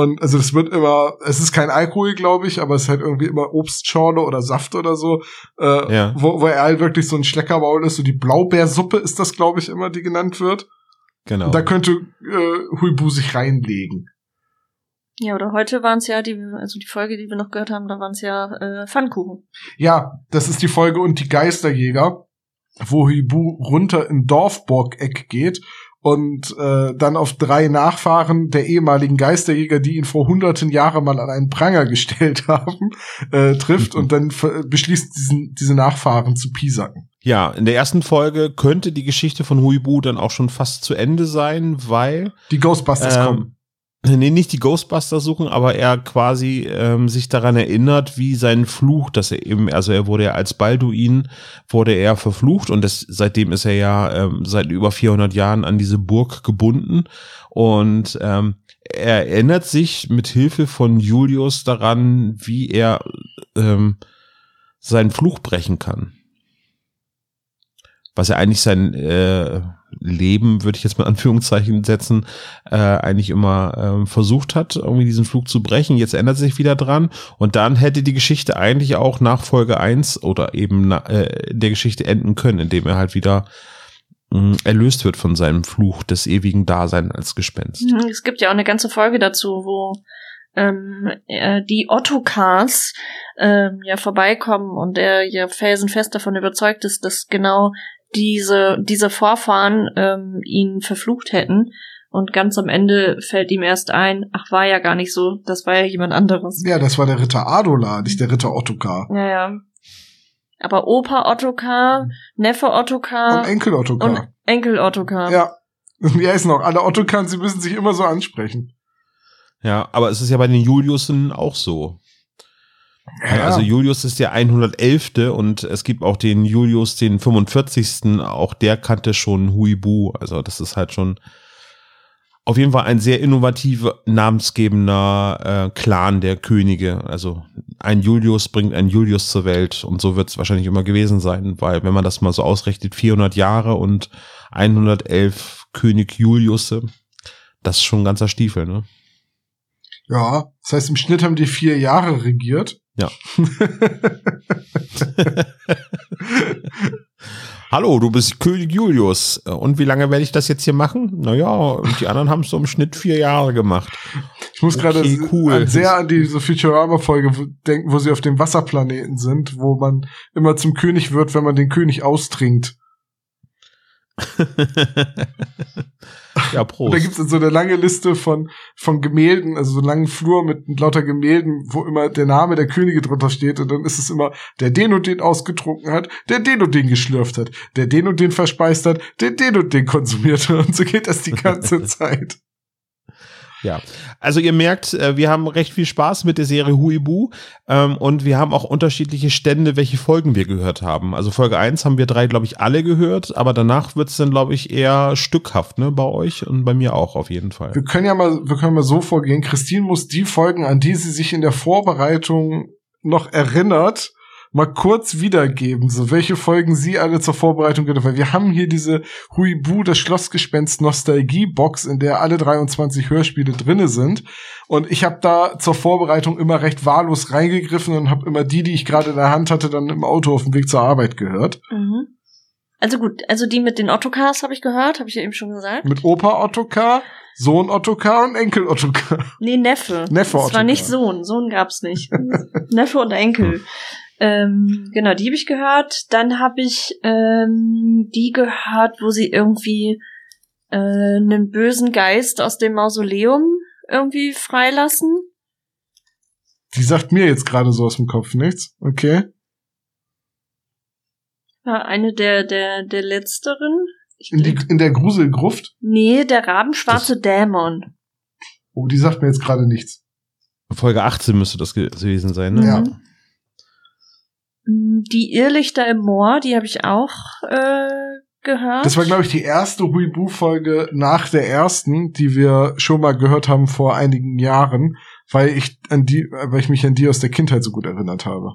[SPEAKER 2] Und also das wird immer, es ist kein Alkohol, glaube ich, aber es ist halt irgendwie immer Obstschorle oder Saft oder so, äh, ja. wo, wo er halt wirklich so ein Schleckerbaul ist, so die Blaubeersuppe ist das, glaube ich, immer, die genannt wird. Genau. Und da könnte äh, Huibu sich reinlegen.
[SPEAKER 3] Ja, oder heute waren es ja die, also die Folge, die wir noch gehört haben, da waren es ja äh, Pfannkuchen.
[SPEAKER 2] Ja, das ist die Folge und die Geisterjäger, wo Huibu runter in Dorfburg-Eck geht und äh, dann auf drei Nachfahren der ehemaligen Geisterjäger, die ihn vor hunderten Jahren mal an einen Pranger gestellt haben, äh, trifft und dann beschließt, diesen, diese Nachfahren zu piesacken.
[SPEAKER 1] Ja, in der ersten Folge könnte die Geschichte von Huibu dann auch schon fast zu Ende sein, weil
[SPEAKER 2] die Ghostbusters ähm, kommen.
[SPEAKER 1] Nee, nicht die Ghostbusters suchen, aber er quasi ähm, sich daran erinnert, wie sein Fluch, dass er eben, also er wurde ja als Balduin, wurde er verflucht und das, seitdem ist er ja ähm, seit über 400 Jahren an diese Burg gebunden und ähm, er erinnert sich mit Hilfe von Julius daran, wie er ähm, seinen Fluch brechen kann. Was er eigentlich sein äh, Leben, würde ich jetzt mal Anführungszeichen setzen, äh, eigentlich immer äh, versucht hat, irgendwie diesen Flug zu brechen. Jetzt ändert sich wieder dran. Und dann hätte die Geschichte eigentlich auch nach Folge 1 oder eben na, äh, der Geschichte enden können, indem er halt wieder mh, erlöst wird von seinem Fluch des ewigen Daseins als Gespenst.
[SPEAKER 3] Mhm, es gibt ja auch eine ganze Folge dazu, wo ähm, äh, die Ottokars ähm, ja vorbeikommen und er ja felsenfest davon überzeugt ist, dass genau diese, diese Vorfahren ähm, ihn verflucht hätten. Und ganz am Ende fällt ihm erst ein, ach, war ja gar nicht so, das war ja jemand anderes.
[SPEAKER 2] Ja, das war der Ritter Adola, nicht der Ritter Ottokar.
[SPEAKER 3] Ja, ja. Aber Opa Ottokar, Neffe Ottokar.
[SPEAKER 2] Und Enkel Ottokar. Und
[SPEAKER 3] Enkel Ottokar.
[SPEAKER 2] Ja. Wie heißen auch alle Ottokaren, sie müssen sich immer so ansprechen.
[SPEAKER 1] Ja, aber es ist ja bei den Juliusen auch so. Ja. Also Julius ist der 111. und es gibt auch den Julius, den 45. Auch der kannte schon Huibu. Also das ist halt schon auf jeden Fall ein sehr innovativer, namensgebender äh, Clan der Könige. Also ein Julius bringt einen Julius zur Welt und so wird es wahrscheinlich immer gewesen sein, weil wenn man das mal so ausrechnet, 400 Jahre und 111 König Juliusse, das ist schon ein ganzer Stiefel, ne?
[SPEAKER 2] Ja, das heißt, im Schnitt haben die vier Jahre regiert.
[SPEAKER 1] Ja. Hallo, du bist König Julius. Und wie lange werde ich das jetzt hier machen? Naja, und die anderen haben es so im Schnitt vier Jahre gemacht.
[SPEAKER 2] Ich muss
[SPEAKER 1] Okay,
[SPEAKER 2] gerade
[SPEAKER 1] cool.
[SPEAKER 2] an- sehr an diese Futurama-Folge denken, wo sie auf dem Wasserplaneten sind, wo man immer zum König wird, wenn man den König austrinkt.
[SPEAKER 1] ja,
[SPEAKER 2] Und
[SPEAKER 1] Prost.
[SPEAKER 2] da gibt's so eine lange Liste von, von Gemälden, also so einen langen Flur mit lauter Gemälden, wo immer der Name der Könige drunter steht. Und dann ist es immer, der den und den ausgetrunken hat, der den und den geschlürft hat, der den und den verspeist hat, der den und den konsumiert hat. Und so geht das die ganze Zeit.
[SPEAKER 1] Ja, also ihr merkt, äh, wir haben recht viel Spaß mit der Serie Huibu ähm, und wir haben auch unterschiedliche Stände, welche Folgen wir gehört haben. Also Folge 1 haben wir drei, glaube ich, alle gehört, aber danach wird's dann, glaube ich, eher stückhaft, ne, bei euch und bei mir auch auf jeden Fall.
[SPEAKER 2] Wir können ja mal, wir können mal so vorgehen. Christine muss die Folgen, an die sie sich in der Vorbereitung noch erinnert, mal kurz wiedergeben, so welche Folgen sie alle zur Vorbereitung gehört haben. Weil wir haben hier diese Huibu, das Schlossgespenst Nostalgie-Box, in der alle 23 Hörspiele drinne sind. Und ich habe da zur Vorbereitung immer recht wahllos reingegriffen und habe immer die, die ich gerade in der Hand hatte, dann im Auto auf dem Weg zur Arbeit gehört.
[SPEAKER 3] Mhm. Also gut, also die mit den Ottokars habe ich gehört, habe ich ja eben schon gesagt.
[SPEAKER 2] Mit Opa Ottokar, Sohn Ottokar und Enkel Ottokar.
[SPEAKER 3] Nee, Neffe.
[SPEAKER 2] Neffe
[SPEAKER 3] Das war
[SPEAKER 2] Ottokar.
[SPEAKER 3] nicht Sohn. Sohn gab's nicht. Neffe und Enkel. Ähm, genau, die habe ich gehört. Dann habe ich ähm, die gehört, wo sie irgendwie äh, einen bösen Geist aus dem Mausoleum irgendwie freilassen.
[SPEAKER 2] Die sagt mir jetzt gerade so aus dem Kopf nichts. Okay.
[SPEAKER 3] War eine der, der, der letzteren.
[SPEAKER 2] In, die, in der Gruselgruft.
[SPEAKER 3] nee, der rabenschwarze Dämon.
[SPEAKER 2] Oh, die sagt mir jetzt gerade nichts.
[SPEAKER 1] Folge 18 müsste das ge- gewesen sein, ne?
[SPEAKER 2] Ja.
[SPEAKER 3] Mm, Die Irrlichter im Moor, die habe ich auch äh, gehört.
[SPEAKER 2] Das war, glaube ich, die erste Huibu-Folge nach der ersten, die wir schon mal gehört haben vor einigen Jahren, weil ich an die, weil ich mich an die aus der Kindheit so gut erinnert habe.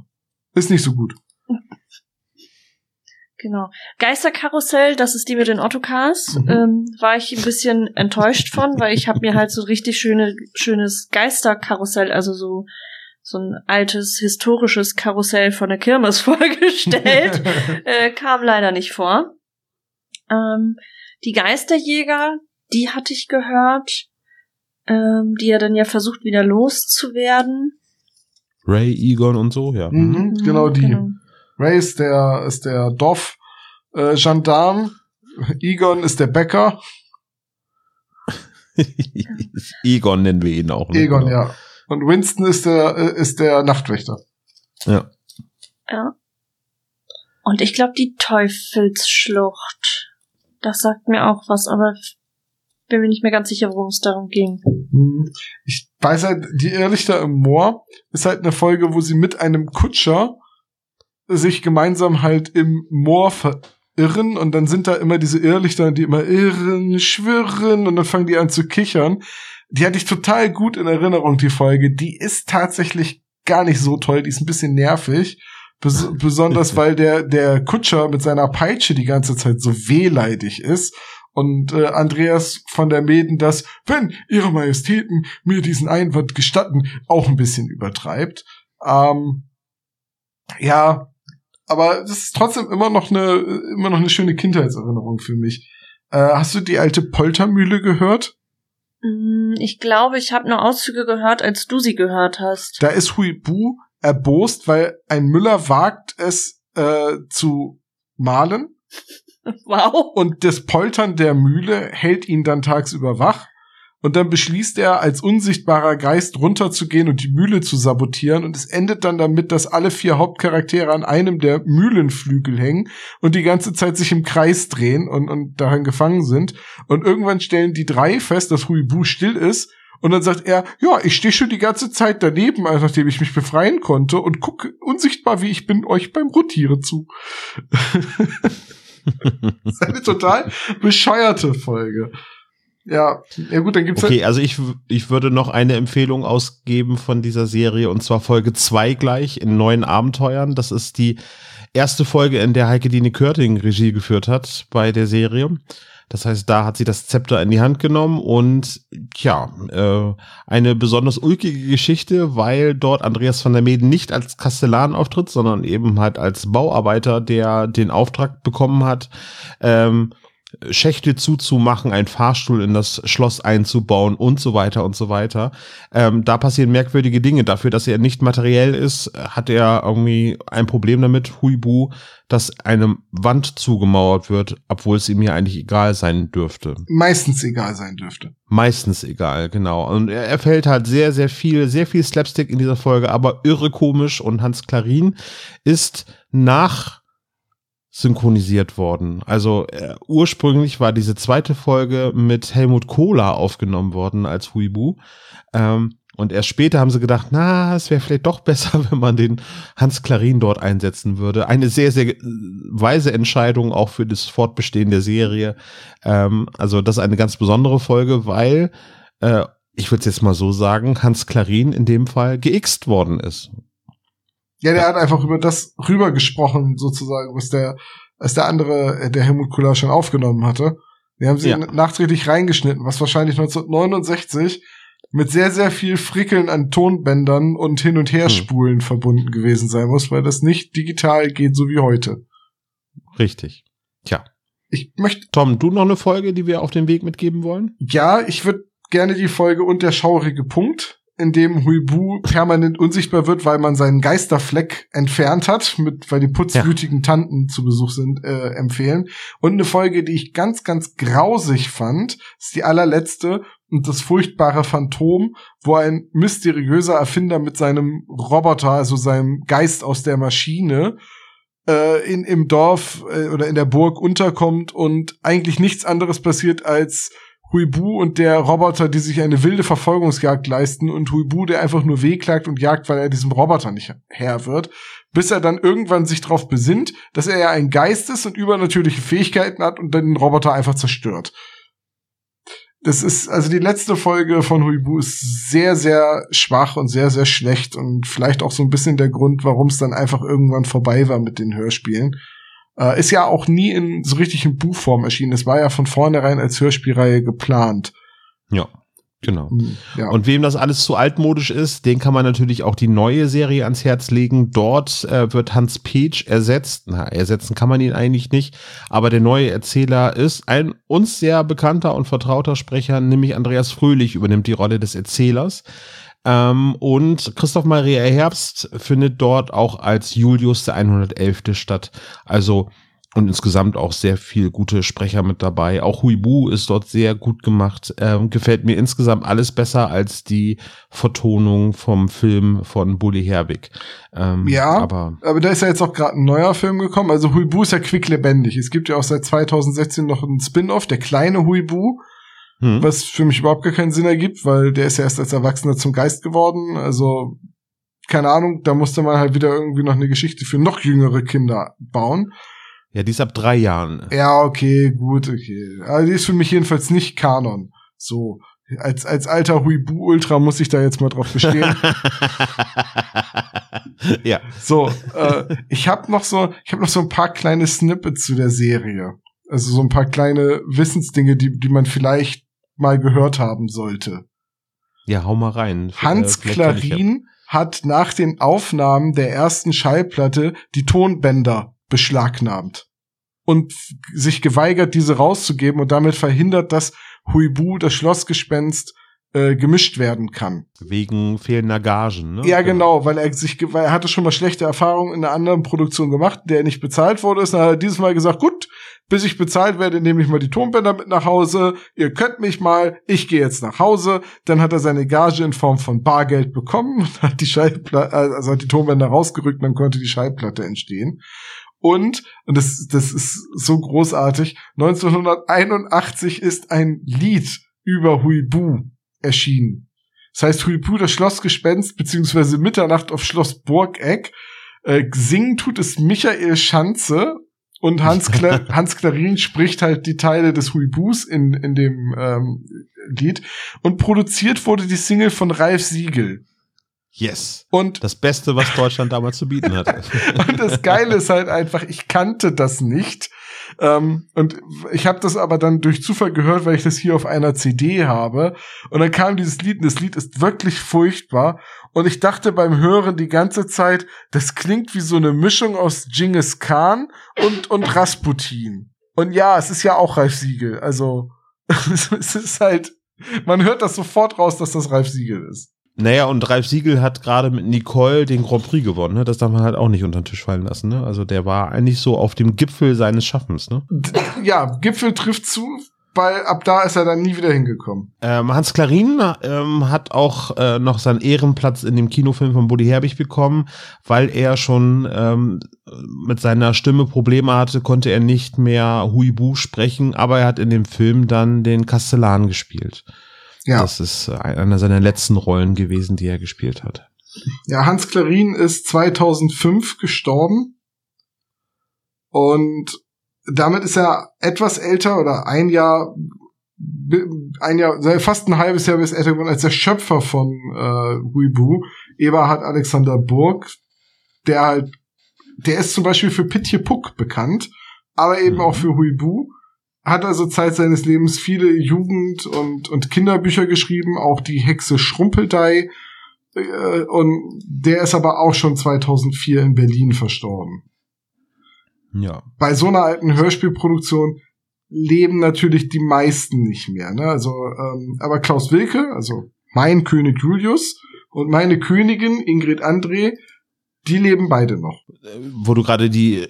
[SPEAKER 2] Ist nicht so gut.
[SPEAKER 3] Genau. Geisterkarussell, das ist die mit den Ottokars,
[SPEAKER 2] Mhm.
[SPEAKER 3] ähm, war ich ein bisschen enttäuscht von, weil ich habe mir halt so richtig schöne, schönes Geisterkarussell, also so so ein altes historisches Karussell von der Kirmes vorgestellt. äh, kam leider nicht vor. Ähm, die Geisterjäger, die hatte ich gehört, ähm, die ja dann ja versucht wieder loszuwerden.
[SPEAKER 1] Ray, Egon und so, ja.
[SPEAKER 2] mhm, genau die.
[SPEAKER 3] Genau.
[SPEAKER 2] Ray ist der, ist der Dorf, äh, Gendarm. Egon ist der Bäcker.
[SPEAKER 1] Egon nennen wir ihn auch. Ne?
[SPEAKER 2] Egon,
[SPEAKER 1] Genau.
[SPEAKER 2] ja. Und Winston ist der, äh, ist der Nachtwächter.
[SPEAKER 1] Ja.
[SPEAKER 3] Ja. Und ich glaube, die Teufelsschlucht. Das sagt mir auch was, aber bin mir nicht mehr ganz sicher, worum es darum ging.
[SPEAKER 2] Hm. Ich weiß halt, die Irrlichter im Moor ist halt eine Folge, wo sie mit einem Kutscher sich gemeinsam halt im Moor verirren und dann sind da immer diese Irrlichter, die immer irren, schwirren und dann fangen die an zu kichern. Die hatte ich total gut in Erinnerung, die Folge. Die ist tatsächlich gar nicht so toll, die ist ein bisschen nervig. Bes besonders weil der, der Kutscher mit seiner Peitsche die ganze Zeit so wehleidig ist und äh, Andreas von der Meden das, wenn ihre Majestäten mir diesen Einwand gestatten, auch ein bisschen übertreibt. Ähm, ja, aber das ist trotzdem immer noch eine immer noch eine schöne Kindheitserinnerung für mich. Äh, hast du die alte Poltermühle gehört?
[SPEAKER 3] Mm, Ich glaube, ich habe nur Auszüge gehört, als du sie gehört hast.
[SPEAKER 2] Da ist Huibu erbost, weil ein Müller wagt es äh, zu malen
[SPEAKER 3] Wow.
[SPEAKER 2] und das Poltern der Mühle hält ihn dann tagsüber wach. Und dann beschließt er, als unsichtbarer Geist runterzugehen und die Mühle zu sabotieren. Und es endet dann damit, dass alle vier Hauptcharaktere an einem der Mühlenflügel hängen und die ganze Zeit sich im Kreis drehen und, und daran gefangen sind. Und irgendwann stellen die drei fest, dass Huibu still ist. Und dann sagt er, ja, ich stehe schon die ganze Zeit daneben, also nachdem ich mich befreien konnte und gucke unsichtbar, wie ich bin, euch beim Rotieren zu. das ist eine total bescheuerte Folge. Ja, ja gut, dann gibt's
[SPEAKER 1] Okay, also ich, ich würde noch eine Empfehlung ausgeben von dieser Serie und zwar Folge 2 gleich in neuen Abenteuern. Das ist die erste Folge, in der Heike Dine Körting Regie geführt hat bei der Serie. Das heißt, da hat sie das Zepter in die Hand genommen und ja, äh, eine besonders ulkige Geschichte, weil dort Andreas van der Meden nicht als Kastellan auftritt, sondern eben halt als Bauarbeiter, der den Auftrag bekommen hat, ähm, Schächte zuzumachen, einen Fahrstuhl in das Schloss einzubauen und so weiter und so weiter. Ähm, da passieren merkwürdige Dinge. Dafür, dass er nicht materiell ist, hat er irgendwie ein Problem damit, Huibu, dass eine Wand zugemauert wird, obwohl es ihm ja eigentlich egal sein dürfte.
[SPEAKER 2] Meistens egal sein dürfte.
[SPEAKER 1] Meistens egal, genau. Und er, er fällt halt sehr, sehr viel, sehr viel Slapstick in dieser Folge, aber irre komisch und Hans Klarin ist nach synchronisiert worden. Also äh, ursprünglich war diese zweite Folge mit Helmut Kohler aufgenommen worden als Huibu. Ähm, und erst später haben sie gedacht, na, es wäre vielleicht doch besser, wenn man den Hans Klarin dort einsetzen würde. Eine sehr, sehr äh, weise Entscheidung auch für das Fortbestehen der Serie. Ähm, also das ist eine ganz besondere Folge, weil, äh, ich würde es jetzt mal so sagen, Hans Klarin in dem Fall geixt worden ist.
[SPEAKER 2] Ja, der hat einfach über das rübergesprochen, sozusagen, was der, was der andere, äh, der Helmut Kula schon aufgenommen hatte. Wir haben sie ja. nachträglich reingeschnitten, was wahrscheinlich 1969 mit sehr, sehr viel Frickeln an Tonbändern und Hin- und Herspulen hm. verbunden gewesen sein muss, weil das nicht digital geht, so wie heute.
[SPEAKER 1] Richtig. Tja.
[SPEAKER 2] Ich möchte.
[SPEAKER 1] Tom, du noch eine Folge, die wir auf den Weg mitgeben wollen?
[SPEAKER 2] Ja, ich würde gerne die Folge und der schaurige Punkt in dem Huibu permanent unsichtbar wird, weil man seinen Geisterfleck entfernt hat, mit, weil die putzwütigen ja. Tanten zu Besuch sind, äh, empfehlen. Und eine Folge, die ich ganz, ganz grausig fand, ist die allerletzte und das furchtbare Phantom, wo ein mysteriöser Erfinder mit seinem Roboter, also seinem Geist aus der Maschine, äh, in, im Dorf äh, oder in der Burg unterkommt und eigentlich nichts anderes passiert als Huibu und der Roboter, die sich eine wilde Verfolgungsjagd leisten und Huibu, der einfach nur wehklagt und jagt, weil er diesem Roboter nicht Herr wird, bis er dann irgendwann sich darauf besinnt, dass er ja ein Geist ist und übernatürliche Fähigkeiten hat und dann den Roboter einfach zerstört. Das ist, also die letzte Folge von Huibu ist sehr, sehr schwach und sehr, sehr schlecht und vielleicht auch so ein bisschen der Grund, warum es dann einfach irgendwann vorbei war mit den Hörspielen. Äh, ist ja auch nie in so richtig in Buchform erschienen. Es war ja von vornherein als Hörspielreihe geplant.
[SPEAKER 1] Ja. Genau. Hm, ja. Und wem das alles zu altmodisch ist, den kann man natürlich auch die neue Serie ans Herz legen. Dort äh, wird Hans Peach ersetzt. Na, ersetzen kann man ihn eigentlich nicht. Aber der neue Erzähler ist ein uns sehr bekannter und vertrauter Sprecher, nämlich Andreas Fröhlich übernimmt die Rolle des Erzählers. Ähm, und Christoph Maria Herbst findet dort auch als Julius der 111. statt. Also und insgesamt auch sehr viel gute Sprecher mit dabei. Auch Huibu ist dort sehr gut gemacht. Ähm, gefällt mir insgesamt alles besser als die Vertonung vom Film von Bully Herbig.
[SPEAKER 2] Ähm, ja, aber, aber da ist ja jetzt auch gerade ein neuer Film gekommen. Also Huibu ist ja quicklebendig. Es gibt ja auch seit 2016 noch einen Spin-off, der kleine Huibu hm. was für mich überhaupt gar keinen Sinn ergibt, weil der ist ja erst als Erwachsener zum Geist geworden. Also, keine Ahnung, da musste man halt wieder irgendwie noch eine Geschichte für noch jüngere Kinder bauen.
[SPEAKER 1] Ja, die ist ab drei Jahren.
[SPEAKER 2] Ja, okay, gut, okay. Also die ist für mich jedenfalls nicht Kanon. So, als, als alter Huibu-Ultra muss ich da jetzt mal drauf bestehen.
[SPEAKER 1] ja.
[SPEAKER 2] So, äh, ich habe noch so, ich habe noch so ein paar kleine Snippets zu der Serie. Also so ein paar kleine Wissensdinge, die, die man vielleicht mal gehört haben sollte.
[SPEAKER 1] Ja, hau mal rein.
[SPEAKER 2] Hans äh, Klarin hat nach den Aufnahmen der ersten Schallplatte die Tonbänder beschlagnahmt und sich geweigert, diese rauszugeben und damit verhindert, dass Huibu, das Schlossgespenst, äh, gemischt werden kann.
[SPEAKER 1] Wegen fehlender Gagen, ne?
[SPEAKER 2] Ja, genau, weil er sich, weil er hatte schon mal schlechte Erfahrungen in einer anderen Produktion gemacht, der nicht bezahlt wurde, ist, dann hat er dieses Mal gesagt, gut, bis ich bezahlt werde, nehme ich mal die Tonbänder mit nach Hause, ihr könnt mich mal, ich gehe jetzt nach Hause, dann hat er seine Gage in Form von Bargeld bekommen und hat die Schallplatte, also hat die Tonbänder rausgerückt, dann konnte die Schallplatte entstehen. Und, und das, das ist so großartig, 1981 ist ein Lied über Huibu erschienen. Das heißt, Huipu, das Schlossgespenst, beziehungsweise Mitternacht auf Schloss Burgeck. Äh, singen tut es Michael Schanze und Hans, Kla Hans Klarin spricht halt die Teile des Huibus in, in dem ähm, Lied. Und produziert wurde die Single von Ralf Siegel.
[SPEAKER 1] Yes.
[SPEAKER 2] Und
[SPEAKER 1] das Beste, was Deutschland damals zu bieten hatte.
[SPEAKER 2] und das Geile ist halt einfach, ich kannte das nicht. Ähm, und ich habe das aber dann durch Zufall gehört, weil ich das hier auf einer CD habe. Und dann kam dieses Lied und das Lied ist wirklich furchtbar. Und ich dachte beim Hören die ganze Zeit, das klingt wie so eine Mischung aus Genghis Khan und, und Rasputin. Und ja, es ist ja auch Ralf Siegel. Also es ist halt, man hört das sofort raus, dass das Ralf Siegel ist.
[SPEAKER 1] Naja, und Ralf Siegel hat gerade mit Nicole den Grand Prix gewonnen. Ne? Das darf man halt auch nicht unter den Tisch fallen lassen. Ne? Also der war eigentlich so auf dem Gipfel seines Schaffens. Ne?
[SPEAKER 2] Ja, Gipfel trifft zu, weil ab da ist er dann nie wieder hingekommen.
[SPEAKER 1] Ähm, Hans Klarin ähm, hat auch äh, noch seinen Ehrenplatz in dem Kinofilm von Buddy Herbig bekommen, weil er schon ähm, mit seiner Stimme Probleme hatte, konnte er nicht mehr Huibu sprechen, aber er hat in dem Film dann den Kastellan gespielt. Ja. Das ist einer seiner letzten Rollen gewesen, die er gespielt hat.
[SPEAKER 2] Ja, Hans Klarin ist 2005 gestorben. Und damit ist er etwas älter oder ein Jahr, ein Jahr, fast ein halbes Jahr bis älter geworden als der Schöpfer von äh, Huibu, Eberhard Alexander Burg, der halt, der ist zum Beispiel für Pitje Puck bekannt, aber eben mhm. auch für Huibu hat also Zeit seines Lebens viele Jugend- und, und Kinderbücher geschrieben, auch die Hexe Schrumpeldei. Äh, und der ist aber auch schon 2004 in Berlin verstorben.
[SPEAKER 1] Ja.
[SPEAKER 2] Bei so einer alten Hörspielproduktion leben natürlich die meisten nicht mehr. Ne? Also, ähm, aber Klaus Wilke, also mein König Julius und meine Königin Ingrid André, die leben beide noch.
[SPEAKER 1] Wo du gerade die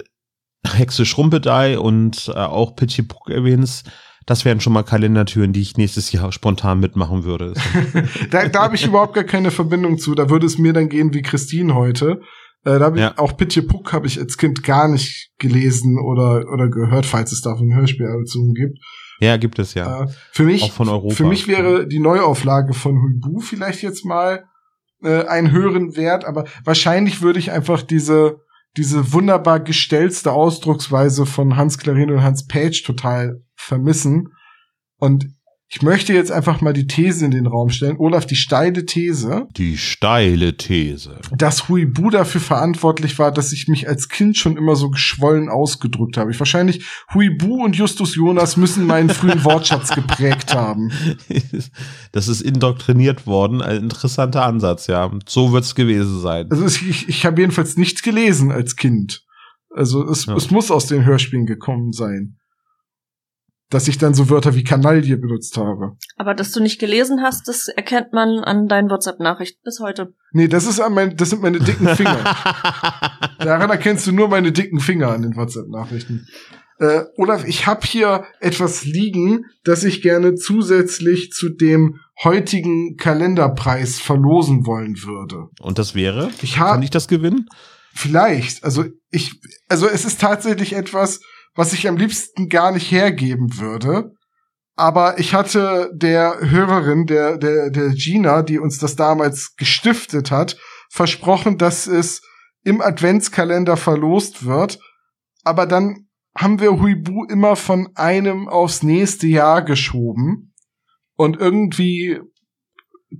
[SPEAKER 1] Hexe Schrumpedei und äh, auch Pitchipuk erwähnst, das wären schon mal Kalendertüren, die ich nächstes Jahr spontan mitmachen würde.
[SPEAKER 2] da da habe ich überhaupt gar keine Verbindung zu. Da würde es mir dann gehen wie Christine heute. Äh, da hab ja. ich, auch Pitchipuk habe ich als Kind gar nicht gelesen oder, oder gehört, falls es davon Hörspielalbum gibt.
[SPEAKER 1] Ja, gibt es ja.
[SPEAKER 2] Äh, für mich,
[SPEAKER 1] auch von Europa.
[SPEAKER 2] Für mich wäre die Neuauflage von Huibu vielleicht jetzt mal äh, ein höheren Wert, aber wahrscheinlich würde ich einfach diese diese wunderbar gestellte Ausdrucksweise von Hans Clarin und Hans Page total vermissen. Und ich möchte jetzt einfach mal die These in den Raum stellen. Olaf, die steile These.
[SPEAKER 1] Die steile These.
[SPEAKER 2] Dass Huibu dafür verantwortlich war, dass ich mich als Kind schon immer so geschwollen ausgedrückt habe. Ich wahrscheinlich Huibu und Justus Jonas müssen meinen frühen Wortschatz geprägt haben.
[SPEAKER 1] Das ist indoktriniert worden. Ein interessanter Ansatz, ja. So wird's gewesen sein.
[SPEAKER 2] Also ich, ich habe jedenfalls nichts gelesen als Kind. Also es, ja. es muss aus den Hörspielen gekommen sein dass ich dann so Wörter wie Kanaille benutzt habe.
[SPEAKER 3] Aber dass du nicht gelesen hast, das erkennt man an deinen WhatsApp-Nachrichten bis heute.
[SPEAKER 2] Nee, das ist an mein, das sind meine dicken Finger. Daran erkennst du nur meine dicken Finger an den WhatsApp-Nachrichten. Äh, Olaf, ich habe hier etwas liegen, das ich gerne zusätzlich zu dem heutigen Kalenderpreis verlosen wollen würde.
[SPEAKER 1] Und das wäre?
[SPEAKER 2] Ich hab,
[SPEAKER 1] Kann ich das gewinnen?
[SPEAKER 2] Vielleicht. Also ich, also es ist tatsächlich etwas, was ich am liebsten gar nicht hergeben würde. Aber ich hatte der Hörerin, der, der, der Gina, die uns das damals gestiftet hat, versprochen, dass es im Adventskalender verlost wird. Aber dann haben wir Huibu immer von einem aufs nächste Jahr geschoben. Und irgendwie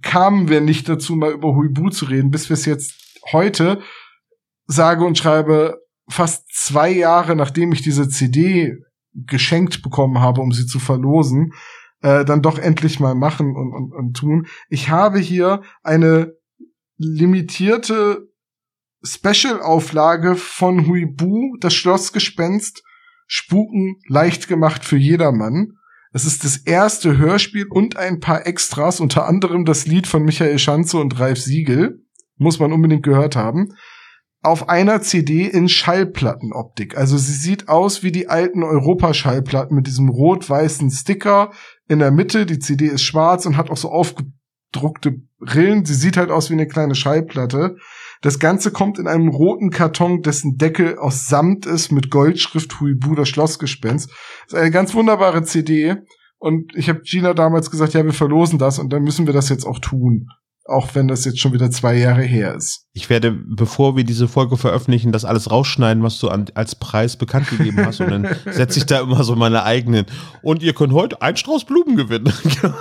[SPEAKER 2] kamen wir nicht dazu, mal über Huibu zu reden, bis wir es jetzt heute sage und schreibe fast zwei Jahre, nachdem ich diese CD geschenkt bekommen habe, um sie zu verlosen, äh, dann doch endlich mal machen und, und, und tun. Ich habe hier eine limitierte Special-Auflage von Huibu, das Schlossgespenst, Spuken leicht gemacht für jedermann. Es ist das erste Hörspiel und ein paar Extras, unter anderem das Lied von Michael Schanze und Ralf Siegel. Muss man unbedingt gehört haben auf einer CD in Schallplattenoptik. Also sie sieht aus wie die alten Europaschallplatten mit diesem rot-weißen Sticker in der Mitte. Die CD ist schwarz und hat auch so aufgedruckte Rillen. Sie sieht halt aus wie eine kleine Schallplatte. Das Ganze kommt in einem roten Karton, dessen Deckel aus Samt ist mit Goldschrift Huibu, das Schlossgespenst. Das ist eine ganz wunderbare CD. Und ich habe Gina damals gesagt, ja, wir verlosen das und dann müssen wir das jetzt auch tun auch wenn das jetzt schon wieder zwei Jahre her ist.
[SPEAKER 1] Ich werde, bevor wir diese Folge veröffentlichen, das alles rausschneiden, was du an, als Preis bekannt gegeben hast. Und dann setze ich da immer so meine eigenen. Und ihr könnt heute einen Strauß Blumen gewinnen.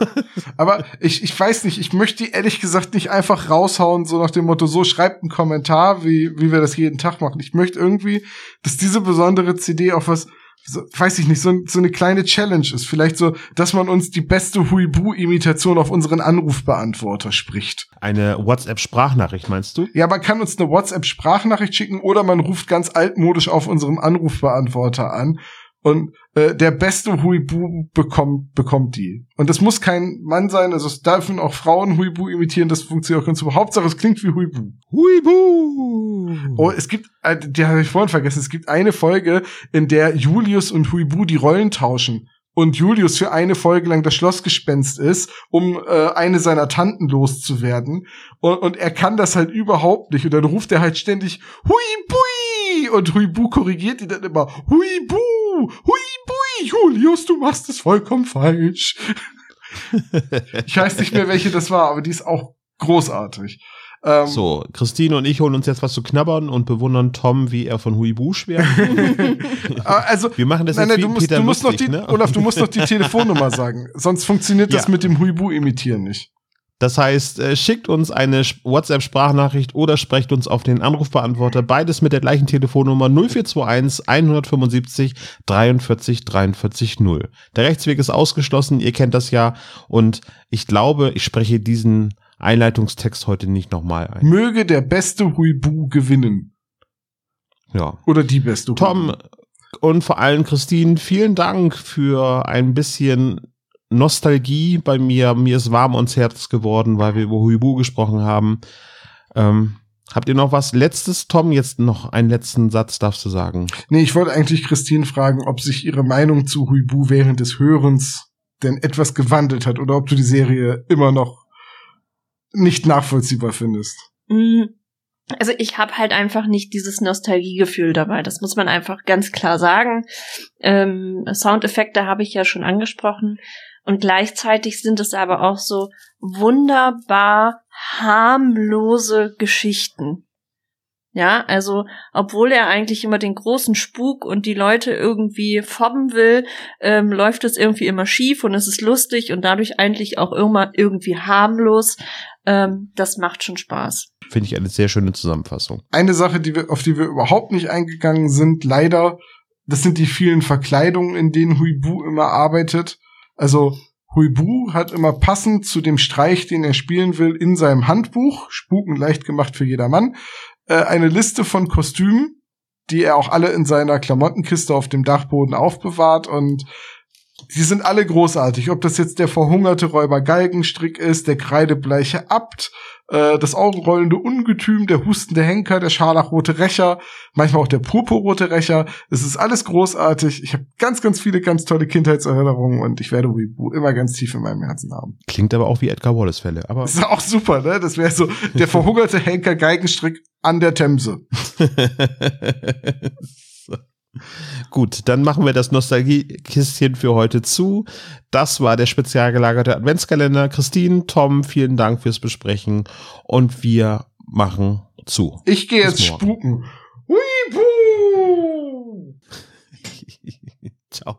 [SPEAKER 2] Aber ich, ich weiß nicht, ich möchte die ehrlich gesagt nicht einfach raushauen, so nach dem Motto, so schreibt einen Kommentar, wie, wie wir das jeden Tag machen. Ich möchte irgendwie, dass diese besondere CD auch was, so, weiß ich nicht, so, so eine kleine Challenge ist. Vielleicht so, dass man uns die beste Huibu-Imitation auf unseren Anrufbeantworter spricht.
[SPEAKER 1] Eine WhatsApp-Sprachnachricht, meinst du?
[SPEAKER 2] Ja, man kann uns eine WhatsApp-Sprachnachricht schicken oder man ruft ganz altmodisch auf unserem Anrufbeantworter an und äh, der beste Huibu bekommt, bekommt die. Und das muss kein Mann sein, also es dürfen auch Frauen Huibu imitieren, das funktioniert auch ganz super. Hauptsache, es klingt wie Huibu.
[SPEAKER 1] Huibu!
[SPEAKER 2] Oh, es gibt, äh, die habe ich vorhin vergessen, es gibt eine Folge, in der Julius und Huibu die Rollen tauschen und Julius für eine Folge lang das Schlossgespenst ist, um äh, eine seiner Tanten loszuwerden. Und, und er kann das halt überhaupt nicht. Und dann ruft er halt ständig Huibui! Und Huibu korrigiert ihn dann immer Huibu! Huibui! Julius, du machst es vollkommen falsch. ich weiß nicht mehr, welche das war, aber die ist auch großartig.
[SPEAKER 1] Ähm, so, Christine und ich holen uns jetzt was zu knabbern und bewundern Tom, wie er von Huibu schwärmt.
[SPEAKER 2] also,
[SPEAKER 1] wir machen das
[SPEAKER 2] nein,
[SPEAKER 1] jetzt
[SPEAKER 2] nein, du musst, du musst lustig, noch die, ne? Olaf, du musst noch die Telefonnummer sagen, sonst funktioniert das ja. mit dem Huibu imitieren nicht.
[SPEAKER 1] Das heißt, äh, schickt uns eine WhatsApp-Sprachnachricht oder sprecht uns auf den Anrufbeantworter. Beides mit der gleichen Telefonnummer 0421 175 43 43 0. Der Rechtsweg ist ausgeschlossen, ihr kennt das ja. Und ich glaube, ich spreche diesen Einleitungstext heute nicht nochmal ein.
[SPEAKER 2] Möge der beste Huibu gewinnen.
[SPEAKER 1] Ja.
[SPEAKER 2] Oder die beste
[SPEAKER 1] Huibu. Tom und vor allem Christine, vielen Dank für ein bisschen Nostalgie bei mir. Mir ist warm ums Herz geworden, weil wir über Huibu gesprochen haben. Ähm, habt ihr noch was Letztes, Tom? Jetzt noch einen letzten Satz darfst du sagen.
[SPEAKER 2] Nee, ich wollte eigentlich Christine fragen, ob sich ihre Meinung zu Huibu während des Hörens denn etwas gewandelt hat oder ob du die Serie immer noch nicht nachvollziehbar findest.
[SPEAKER 3] Mm, also ich habe halt einfach nicht dieses Nostalgiegefühl dabei. Das muss man einfach ganz klar sagen. Ähm, Soundeffekte habe ich ja schon angesprochen. Und gleichzeitig sind es aber auch so wunderbar harmlose Geschichten. Ja, also obwohl er eigentlich immer den großen Spuk und die Leute irgendwie fobben will, ähm, läuft es irgendwie immer schief und es ist lustig und dadurch eigentlich auch immer irgendwie harmlos. Ähm, das macht schon Spaß.
[SPEAKER 1] Finde ich eine sehr schöne Zusammenfassung.
[SPEAKER 2] Eine Sache, die wir, auf die wir überhaupt nicht eingegangen sind, leider, das sind die vielen Verkleidungen, in denen Huibu immer arbeitet. Also Huibu hat immer passend zu dem Streich, den er spielen will, in seinem Handbuch, Spuken leicht gemacht für jedermann, äh, eine Liste von Kostümen, die er auch alle in seiner Klamottenkiste auf dem Dachboden aufbewahrt und die sind alle großartig. Ob das jetzt der verhungerte Räuber Galgenstrick ist, der kreidebleiche Abt, äh, das augenrollende Ungetüm, der hustende Henker, der scharlachrote Rächer, manchmal auch der purpurrote Rächer. Es ist alles großartig. Ich habe ganz, ganz viele ganz tolle Kindheitserinnerungen und ich werde Weebu immer ganz tief in meinem Herzen haben.
[SPEAKER 1] Klingt aber auch wie Edgar Wallace Fälle. Aber
[SPEAKER 2] das ist auch super, ne? Das wäre so der verhungerte Henker Geigenstrick an der Themse.
[SPEAKER 1] Gut, dann machen wir das Nostalgie-Kistchen für heute zu. Das war der spezial gelagerte Adventskalender. Christine, Tom, vielen Dank fürs Besprechen und wir machen zu.
[SPEAKER 2] Ich gehe jetzt spuken. Huibu!
[SPEAKER 1] Ciao.